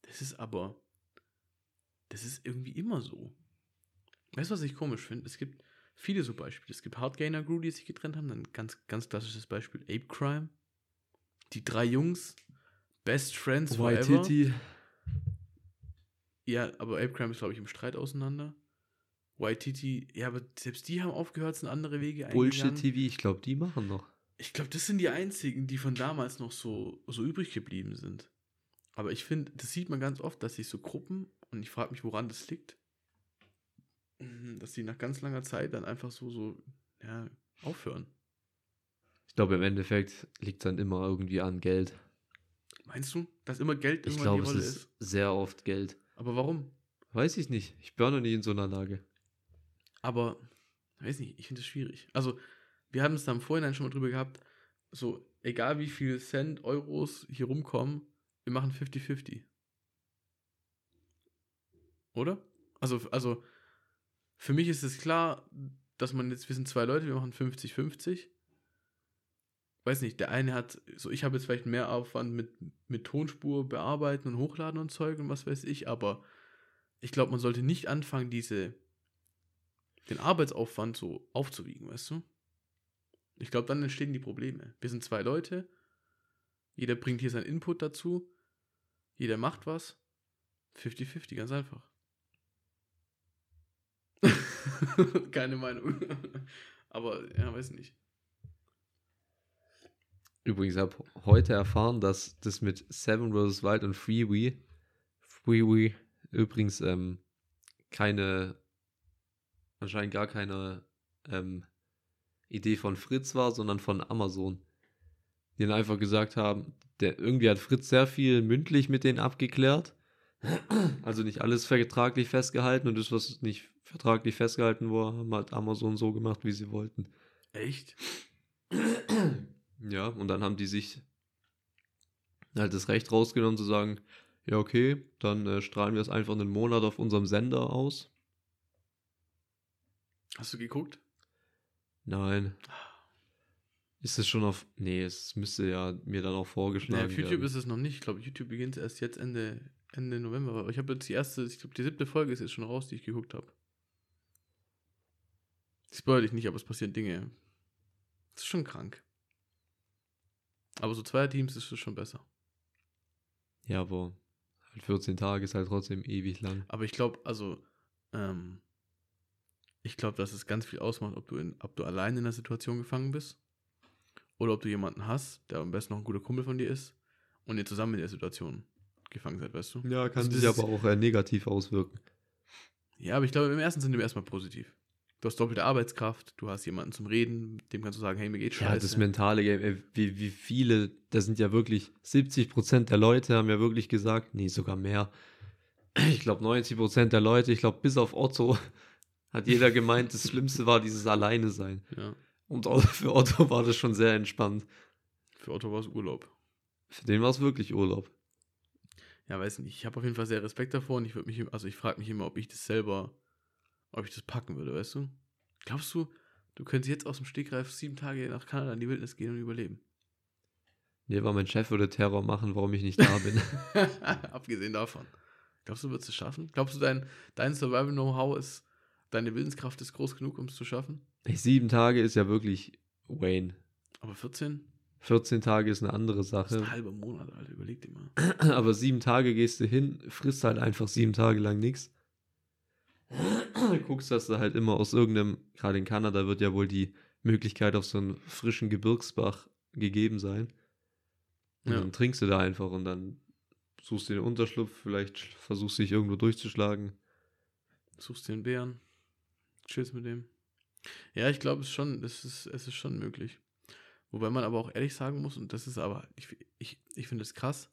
Das ist aber. Das ist irgendwie immer so. Weißt du, was ich komisch finde? Es gibt viele so Beispiele. Es gibt Hardgainer Crew, die sich getrennt haben. Dann ganz, ganz klassisches Beispiel Ape Crime. die drei Jungs, Best Friends forever. Waititi. Ja, aber Apecrime ist, glaube ich, im Streit auseinander. Waititi, ja, aber selbst die haben aufgehört, sind andere Wege Bullshit eingegangen. TV, ich glaube, die machen noch. Ich glaube, das sind die einzigen, die von damals noch so, so übrig geblieben sind. Aber ich finde, das sieht man ganz oft, dass sich so Gruppen, und ich frage mich, woran das liegt, mhm, dass die nach ganz langer Zeit dann einfach so, so, ja, aufhören. Ich glaube, im Endeffekt liegt dann immer irgendwie an Geld. Meinst du, dass immer Geld Ich glaube, die es Rolle ist ist? sehr oft Geld. Aber warum? Weiß ich nicht. Ich bin auch noch nie in so einer Lage. Aber, weiß nicht, ich finde es schwierig. Also, wir hatten es da im Vorhinein schon mal drüber gehabt, so, egal wie viel Cent, Euros hier rumkommen, wir machen 50-50. Oder? Also, also, für mich ist es klar, dass man jetzt, wir sind zwei Leute, wir machen 50-50. Weiß nicht, der eine hat, so ich habe jetzt vielleicht mehr Aufwand mit, mit Tonspur bearbeiten und hochladen und Zeug und was weiß ich, aber ich glaube, man sollte nicht anfangen, diese, den Arbeitsaufwand so aufzuwiegen, weißt du? Ich glaube, dann entstehen die Probleme. Wir sind zwei Leute, jeder bringt hier seinen Input dazu, jeder macht was. 50-50, ganz einfach. *laughs* Keine Meinung. Aber, ja, weiß nicht. Übrigens habe heute erfahren, dass das mit Seven vs. Wild und Freewee, Freewee übrigens ähm, keine, anscheinend gar keine ähm, Idee von Fritz war, sondern von Amazon. Die dann einfach gesagt haben, der, irgendwie hat Fritz sehr viel mündlich mit denen abgeklärt. Also nicht alles vertraglich festgehalten und das, was nicht vertraglich festgehalten war, haben halt Amazon so gemacht, wie sie wollten. Echt? Ja, und dann haben die sich halt das Recht rausgenommen zu sagen, ja okay, dann äh, strahlen wir es einfach einen Monat auf unserem Sender aus. Hast du geguckt? Nein. Ist es schon auf... Nee, es müsste ja mir dann auch vorgeschlagen auf YouTube werden. ist es noch nicht. Ich glaube, YouTube beginnt erst jetzt Ende, Ende November. Aber ich habe jetzt die erste, ich glaube, die siebte Folge ist jetzt schon raus, die ich geguckt habe. Ich spoil dich nicht, aber es passieren Dinge. Das ist schon krank. Aber so zwei Teams ist es schon besser. Ja, aber halt 14 Tage ist halt trotzdem ewig lang. Aber ich glaube, also, ähm, ich glaube, dass es ganz viel ausmacht, ob du, in, ob du allein in der Situation gefangen bist oder ob du jemanden hast, der am besten noch ein guter Kumpel von dir ist und ihr zusammen in der Situation gefangen seid, weißt du? Ja, kann Also sich aber auch äh, negativ auswirken. Ja, aber ich glaube, im ersten Sinne erstmal positiv. Du hast doppelte Arbeitskraft, du hast jemanden zum Reden, dem kannst du sagen, hey, mir geht Ja, scheiße. das mentale Game, ey, wie, wie viele, da sind ja wirklich 70% der Leute haben ja wirklich gesagt, nee, sogar mehr. Ich glaube 90% der Leute, ich glaube bis auf Otto, *laughs* hat jeder gemeint, das Schlimmste war dieses Alleine sein. ja, Und auch für Otto war das schon sehr entspannt. für Otto war es Urlaub. Für den war es wirklich Urlaub. Ja, weiß nicht, ich habe auf jeden Fall sehr Respekt davor und ich würde mich, also ich frage mich immer, ob ich das selber, ob ich das packen würde, weißt du? Glaubst du, du könntest jetzt aus dem Stegreif sieben Tage nach Kanada in die Wildnis gehen und überleben? Nee, weil mein Chef würde Terror machen, warum ich nicht da bin. *laughs* *laughs* Abgesehen davon. Glaubst du, du würdest es schaffen? Glaubst du, dein, dein Survival-Know-how ist, deine Willenskraft ist groß genug, um es zu schaffen? Sieben Tage ist ja wirklich Wayne. Aber 14? 14 Tage ist eine andere Das ist Sache. ein halber Monat, Alter, überleg dir mal. *clears throat* Aber sieben Tage gehst du hin, frisst halt einfach sieben Tage lang nichts. Guckst, dass du halt immer aus irgendeinem, gerade in Kanada wird ja wohl die Möglichkeit auf so einen frischen Gebirgsbach gegeben sein. Und Ja. dann trinkst du da einfach und dann suchst du den Unterschlupf, vielleicht versuchst du dich irgendwo durchzuschlagen. Suchst einen Bären, chillst mit dem. Ja, ich glaube, es ist schon, es ist, es ist schon möglich. Wobei man aber auch ehrlich sagen muss, und das ist aber, ich, ich, ich finde es krass,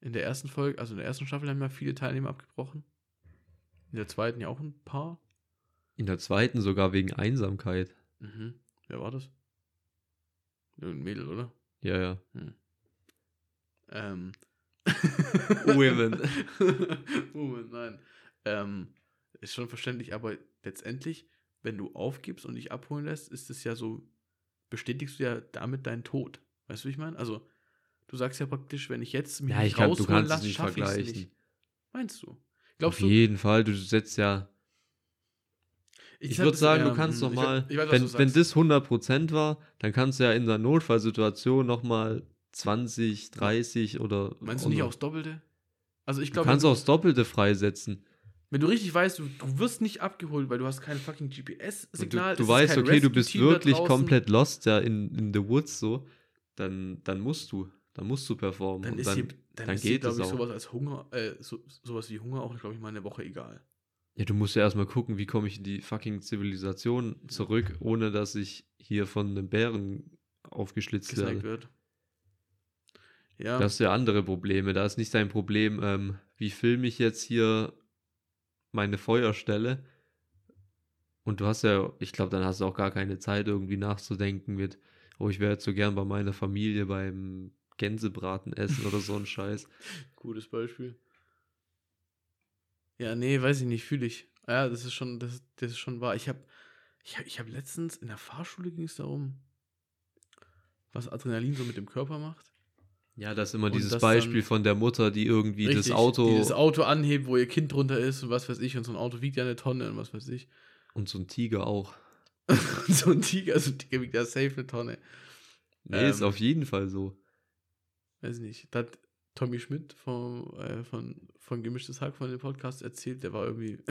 in der ersten Folge, also in der ersten Staffel haben ja viele Teilnehmer abgebrochen. In der zweiten ja auch ein paar. In der zweiten sogar wegen Einsamkeit. Mhm. Wer war das? Irgendein Mädel, oder? Ja, ja. Ähm. *laughs* Women. *laughs* Women, nein. Ähm, ist schon verständlich, aber letztendlich, wenn du aufgibst und dich abholen lässt, ist es ja so, bestätigst du ja damit deinen Tod. Weißt du, wie ich meine? Also, du sagst ja praktisch, wenn ich jetzt mich Ja, nicht ich kann, du rausholen kannst es lasse, nicht schaffe ich es vergleichen. nicht. Meinst du? Auf Glaubst du? jeden Fall, du setzt ja Ich, sag würde sagen, ja, du kannst hm, noch ich- mal, ich weiß, was wenn, du wenn das 100% war, dann kannst du ja in der Notfallsituation noch mal 20, 30 oder. Meinst du nicht aufs Doppelte? Also ich Du glaube, kannst auch das Doppelte freisetzen. wenn du richtig weißt, du, du wirst nicht abgeholt, weil du hast kein fucking Du, GPS-Signal. du ist weißt, okay, du bist wirklich komplett lost, ja, in, in the woods so. Dann, dann musst du. Dann musst du performen. Dann ist dann, dir, dann dann ist dir, geht glaube es ich, auch. sowas als Hunger, äh, so, sowas wie Hunger auch, glaube ich, mal eine Woche egal. Ja, du musst ja erstmal gucken, wie komme ich in die fucking Zivilisation zurück, ohne dass ich hier von einem Bären aufgeschlitzt Gesnackt werde. wird. Ja, Da hast du ja andere Probleme. Da ist nicht dein Problem, ähm, wie filme ich jetzt hier meine Feuerstelle. Und du hast ja, ich glaube, dann hast du auch gar keine Zeit, irgendwie nachzudenken mit, oh, ich wäre jetzt so gern bei meiner Familie beim Gänsebraten essen oder so ein Scheiß. *laughs* gutes Beispiel. Ja, nee, weiß ich nicht, fühle ich. Ja, das ist schon, das, das ist schon wahr. Ich habe ich hab, ich hab letztens in der Fahrschule ging es darum, was Adrenalin so mit dem Körper macht. Ja, das ist immer Und dieses das Beispiel von der Mutter, die irgendwie das Richtig, Auto Die das Auto anhebt, wo ihr Kind drunter ist und was weiß ich. Und so ein Auto wiegt ja eine Tonne und was weiß ich. und so ein Tiger auch. Und *laughs* so ein Tiger, so ein Tiger wiegt ja safe eine Tonne. Nee, ist Ähm, auf jeden Fall so. Weiß nicht. Da hat Tommy Schmidt vom, äh, von, von Gemischtes Hack von dem Podcast erzählt, der war irgendwie. *laughs*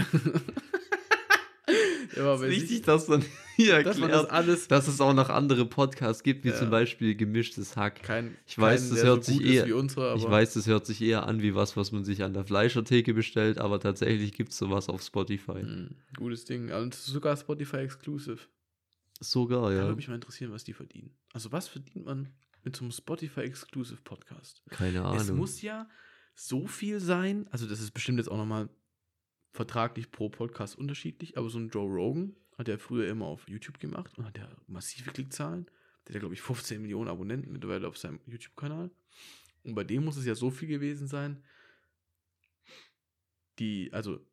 der war bei sich, dass dann *laughs* hier dass man das alles. dass es auch noch andere Podcasts gibt, wie Ja. zum Beispiel Gemischtes Hack. Kein, Ich weiß, das hört sich gut ist eher- Wie unsere, aber Ich weiß, das hört sich eher an wie was, was man sich an der Fleischertheke bestellt, aber tatsächlich gibt es sowas auf Spotify. Hm, gutes Ding. Und sogar Spotify Exclusive. Sogar, Da ja. würde mich mal interessieren, was die verdienen. Also, was verdient man mit so einem Spotify Exclusive Podcast? Keine Es Ahnung. muss ja so viel sein. Also, das ist bestimmt jetzt auch nochmal vertraglich pro Podcast unterschiedlich, aber so ein Joe Rogan hat er früher immer auf YouTube gemacht und hat ja massive Klickzahlen. Der hat ja, glaube ich, 15 Millionen Abonnenten mittlerweile auf seinem YouTube-Kanal. Und bei dem muss es ja so viel gewesen sein, die, also,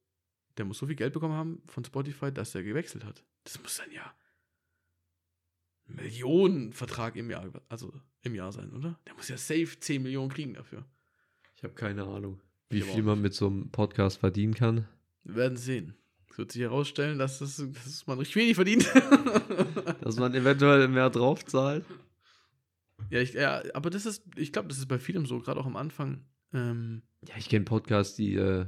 der muss so viel Geld bekommen haben von Spotify, dass er gewechselt hat. Das muss dann ja ein Millionenvertrag im Jahr, also im Jahr sein, oder? Der muss ja safe 10 Millionen kriegen dafür. Ich habe keine Ahnung, wie viel man mit so einem Podcast verdienen kann. Wir werden sehen. Es wird sich herausstellen, dass, das, dass man richtig wenig verdient. *laughs* Dass man eventuell mehr drauf zahlt. ja, ich, ja, aber das ist, ich glaube, das ist bei vielem so, gerade auch am Anfang. Ähm, Ja, ich kenne Podcasts, die äh,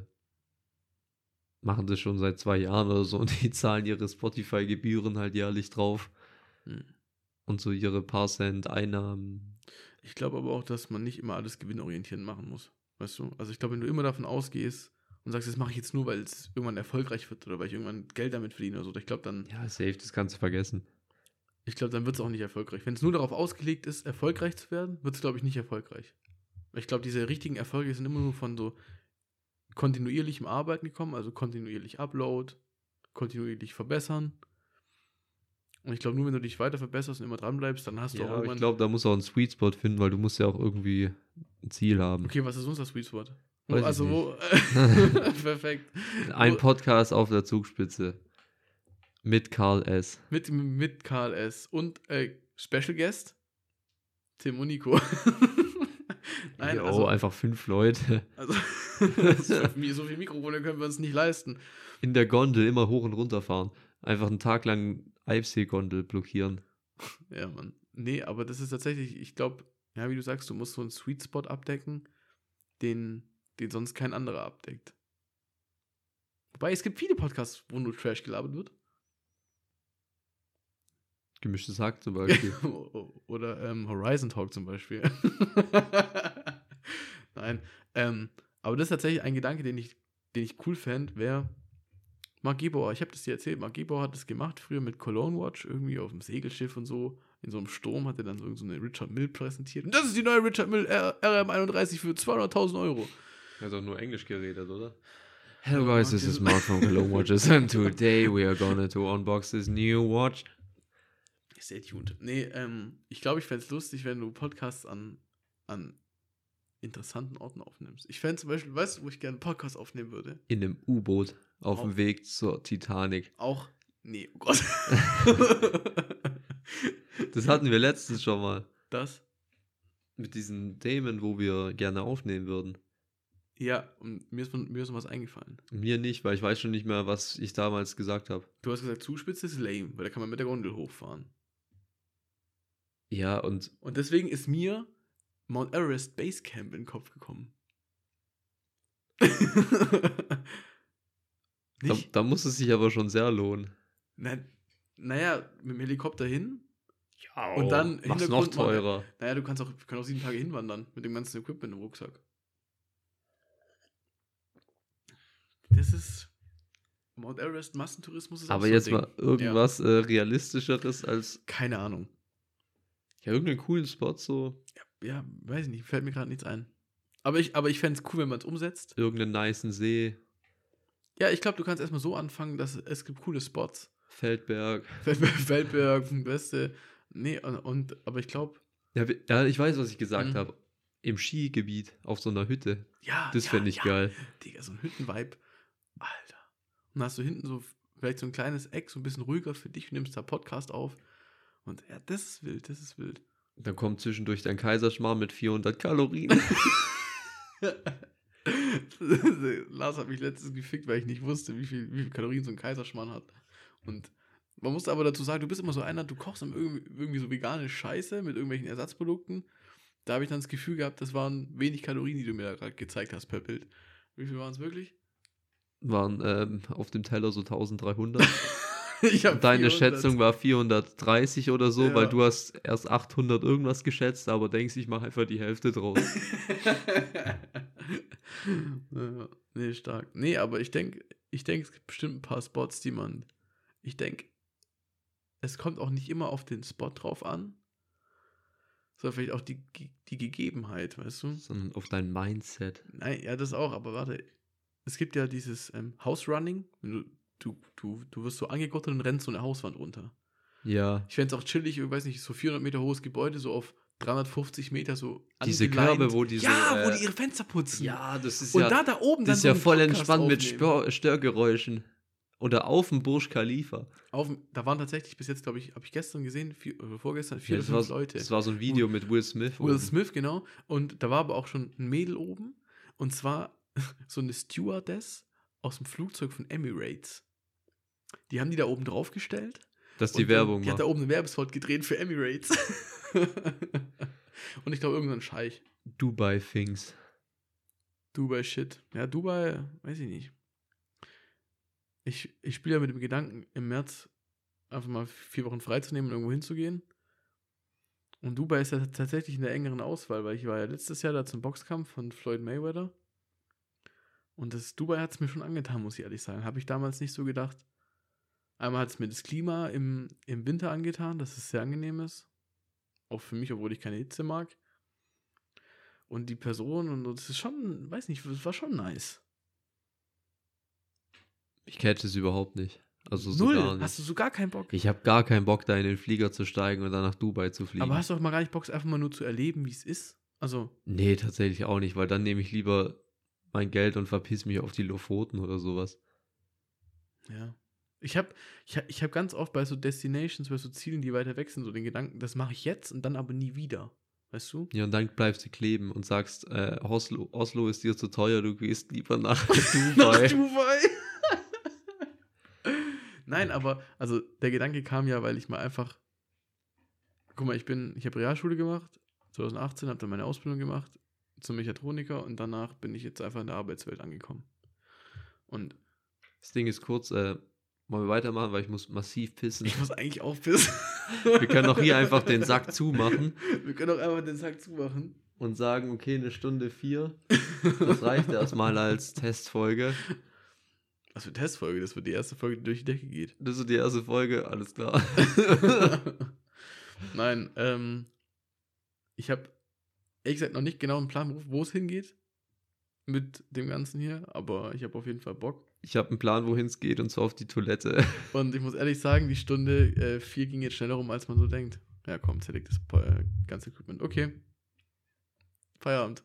machen das schon seit zwei Jahren oder so und die *laughs* zahlen ihre Spotify-Gebühren halt jährlich drauf hm. Und so ihre paar Cent Einnahmen. ich glaube aber auch, dass man nicht immer alles gewinnorientiert machen muss. Weißt du? Also ich glaube, wenn du immer davon ausgehst und sagst, das mache ich jetzt nur, weil es irgendwann erfolgreich wird oder weil ich irgendwann Geld damit verdiene oder so, ich glaube, dann, Ja, safe, das kannst du vergessen. ich glaube, dann wird es auch nicht erfolgreich. Wenn es nur darauf ausgelegt ist, erfolgreich zu werden, wird es, glaube ich, nicht erfolgreich. Weil Ich glaube, diese richtigen Erfolge sind immer nur von so kontinuierlichem Arbeiten gekommen, also kontinuierlich Upload, kontinuierlich verbessern. Und ich glaube, nur wenn du dich weiter verbesserst und immer dran bleibst, dann hast du Ja, auch irgendwann. ich glaube, da muss auch einen Sweet Spot finden, weil du musst ja auch irgendwie ein Ziel haben. okay, was ist unser Sweet Spot? Weiß also, wo. *laughs* Perfekt. Ein Podcast auf der Zugspitze. Mit Karl S. Mit, mit Karl S. Und äh, Special Guest Tim und Nico. *laughs* Nein, Jo, also, einfach fünf Leute. also *laughs* so viel so viel Mikrofone können wir uns nicht leisten. In der Gondel immer hoch und runter fahren. Einfach einen Tag lang Eibsee-Gondel blockieren. *laughs* Ja, Mann. Nee, aber das ist tatsächlich, ich glaube, ja, wie du sagst, du musst so einen Sweet Spot abdecken, den, den sonst kein anderer abdeckt. Wobei es gibt viele Podcasts, wo nur Trash gelabert wird. Gemischtes Hack zum *laughs* Beispiel. Oder ähm, Horizon Talk zum Beispiel. *laughs* Nein. Ähm, aber das ist tatsächlich ein Gedanke, den ich, den ich cool fände, wäre Mark Gebauer. Ich habe das dir erzählt. Mark Gebauer hat das gemacht früher mit Cologne Watch, irgendwie auf dem Segelschiff und so. In so einem Sturm hat er dann so so eine Richard Mill präsentiert. Und das ist die neue Richard Mill R RM31 für 200.000 Euro. Er hat doch nur Englisch geredet, oder? Hello, guys, this is Mark from Cologne Watches and today we are gonna to unbox this new watch. Stay tuned. Nee, ähm, ich glaube, ich fände es lustig, wenn du Podcasts an, an interessanten Orten aufnimmst. Ich fände zum Beispiel, weißt du, wo ich gerne einen Podcast aufnehmen würde? In einem U-Boot auf Oh. dem Weg zur Titanic. Auch. Nee, oh Gott. *laughs* Das hatten wir letztens schon mal. das? Mit diesen Themen, wo wir gerne aufnehmen würden. Ja, und mir ist, mir ist noch was eingefallen. Mir nicht, weil ich weiß schon nicht mehr, was ich damals gesagt habe. Du hast gesagt, Zuspitze ist lame, weil da kann man mit der Gondel hochfahren. Ja, und Und deswegen ist mir Mount Everest Base Camp in den Kopf gekommen. *laughs* Da, da muss es sich aber schon sehr lohnen. Na, naja, mit dem Helikopter hin. Ja, Und dann mach's noch teurer. Naja, du kannst auch, wir können auch sieben Tage hinwandern mit dem ganzen Equipment im Rucksack. Das ist. Mount Everest Massentourismus ist Aber so jetzt Ding. mal irgendwas äh, realistischeres als Keine Ahnung. ja irgendeinen coolen Spot so Ja, weiß ich nicht, fällt mir gerade nichts ein. Aber ich, aber ich fände es cool, wenn man es umsetzt. irgendeinen nicen See, Ja, ich glaube, du kannst erstmal so anfangen, dass es gibt coole Spots. Feldberg. *laughs* Feldberg, Beste. Nee, und, aber ich glaube, Ja, ja, ich weiß, was ich gesagt Mhm. habe. Im Skigebiet auf so einer Hütte. ja. Das ja, fände ich ja, geil. Digga, so ein Hüttenvibe. Alter. Und dann hast du hinten so vielleicht so ein kleines Eck, so ein bisschen ruhiger für dich, du nimmst da Podcast auf. Und ja, das ist wild, das ist wild. Dann kommt zwischendurch dein Kaiserschmarrn mit 400 Kalorien. *laughs* *laughs* *laughs* Lars hat mich letztens gefickt, weil ich nicht wusste, wie viel, wie viel Kalorien so ein Kaiserschmarrn hat. Und man muss aber dazu sagen, du bist immer so einer, du kochst irgendwie, irgendwie so vegane Scheiße mit irgendwelchen Ersatzprodukten. Da habe ich dann das Gefühl gehabt, das waren wenig Kalorien, die du mir da gerade gezeigt hast per Bild. Wie viel waren es wirklich? Waren ähm, auf dem Teller so 1300. *laughs* Deine 400. Schätzung war 430 oder so, Ja. weil du hast erst 800 irgendwas geschätzt, aber denkst, ich mache einfach die Hälfte draus. *laughs* ja, nee, stark. Nee, aber ich denke, ich denke, es gibt bestimmt ein paar Spots, die man. Ich denke, es kommt auch nicht immer auf den Spot drauf an, sondern vielleicht auch die, die Gegebenheit, weißt du? Sondern auf dein Mindset. Nein, ja, das auch, aber warte. Es gibt ja dieses ähm, House Running. wenn Du, du, du, du wirst so angegottert und rennst so eine Hauswand runter. Ja. Ich fände es auch chillig, ich weiß nicht, so 400 Meter hohes Gebäude, so auf 350 Meter so Diese angeleint. Körbe, wo die so, Ja, wo äh, die ihre Fenster putzen. Ja, das ist Und ja, da, da oben das ist so ja voll Podcast entspannt mit aufnehmen. Stör Störgeräuschen. Oder auf dem Burj Khalifa. Auf, dem- da waren tatsächlich bis jetzt, glaube ich, habe ich gestern gesehen, vier, oder vorgestern, vier Ja, oder fünf war, Leute. das war so ein Video mit Will Smith. Will oben. Smith, genau. Und da war aber auch schon ein Mädel oben. Und zwar *laughs* so eine Stewardess aus dem Flugzeug von Emirates. Die haben die da oben drauf gestellt. Dass die und dann- Werbung Die hat da oben einen Werbespot gedreht für Emirates. *laughs* und ich glaube, irgendein Scheich. Dubai Things. Dubai Shit. Ja, Dubai, weiß ich nicht. Ich, ich spiele ja mit dem Gedanken, im März einfach mal vier Wochen freizunehmen und irgendwo hinzugehen. Und Dubai ist ja tatsächlich in der engeren Auswahl, weil ich war ja letztes Jahr da zum Boxkampf von Floyd Mayweather. Und das Dubai hat es mir schon angetan, muss ich ehrlich sagen. Habe ich damals nicht so gedacht. Einmal hat es mir das Klima im, im Winter angetan, dass es sehr angenehm ist. Auch für mich, obwohl ich keine Hitze mag. Und die Person und das ist schon, weiß nicht, das war schon nice. Ich catch es überhaupt nicht. Also so Null. gar nicht. Hast du so gar keinen Bock? Ich habe gar keinen Bock, da in den Flieger zu steigen und dann nach Dubai zu fliegen. Aber hast du auch mal gar nicht Bock, einfach mal nur zu erleben, wie es ist? Also, nee, tatsächlich auch nicht, weil dann nehme ich lieber mein Geld und verpiss mich auf die Lofoten oder sowas. ja. Ich habe ich hab, ich hab ganz oft bei so Destinations, bei so Zielen, die weiter weg sind, so den Gedanken, das mache ich jetzt und dann aber nie wieder. Weißt du? Ja, und dann bleibst du kleben und sagst, äh, Oslo, Oslo ist dir zu teuer, du gehst lieber nach *laughs* Nach Dubai. Dubai. *laughs* Nein, aber, also der Gedanke kam ja, weil ich mal einfach. Guck mal, ich bin, ich habe Realschule gemacht, 2018, habe dann meine Ausbildung gemacht zum Mechatroniker und danach bin ich jetzt einfach in der Arbeitswelt angekommen. Und Das Ding ist kurz, äh, wollen wir weitermachen, weil ich muss massiv pissen. ich muss eigentlich aufpissen. Wir können auch hier einfach den Sack zumachen Wir können auch einfach den Sack zumachen. und sagen, okay, eine Stunde vier. Das reicht erstmal als Testfolge. Was für Testfolge? Das wird die erste Folge, die durch die Decke geht. Das ist die erste Folge, alles klar. *laughs* Nein, ähm, ich habe ehrlich gesagt noch nicht genau einen Plan, wo es hingeht mit dem Ganzen hier, aber ich habe auf jeden Fall Bock. Ich habe einen Plan, wohin es geht, und zwar auf die Toilette. *laughs* Und ich muss ehrlich sagen, die Stunde äh, 4 ging jetzt schneller rum, als man so denkt. Ja, komm, zerlegt das äh, ganze Equipment. Okay. Feierabend.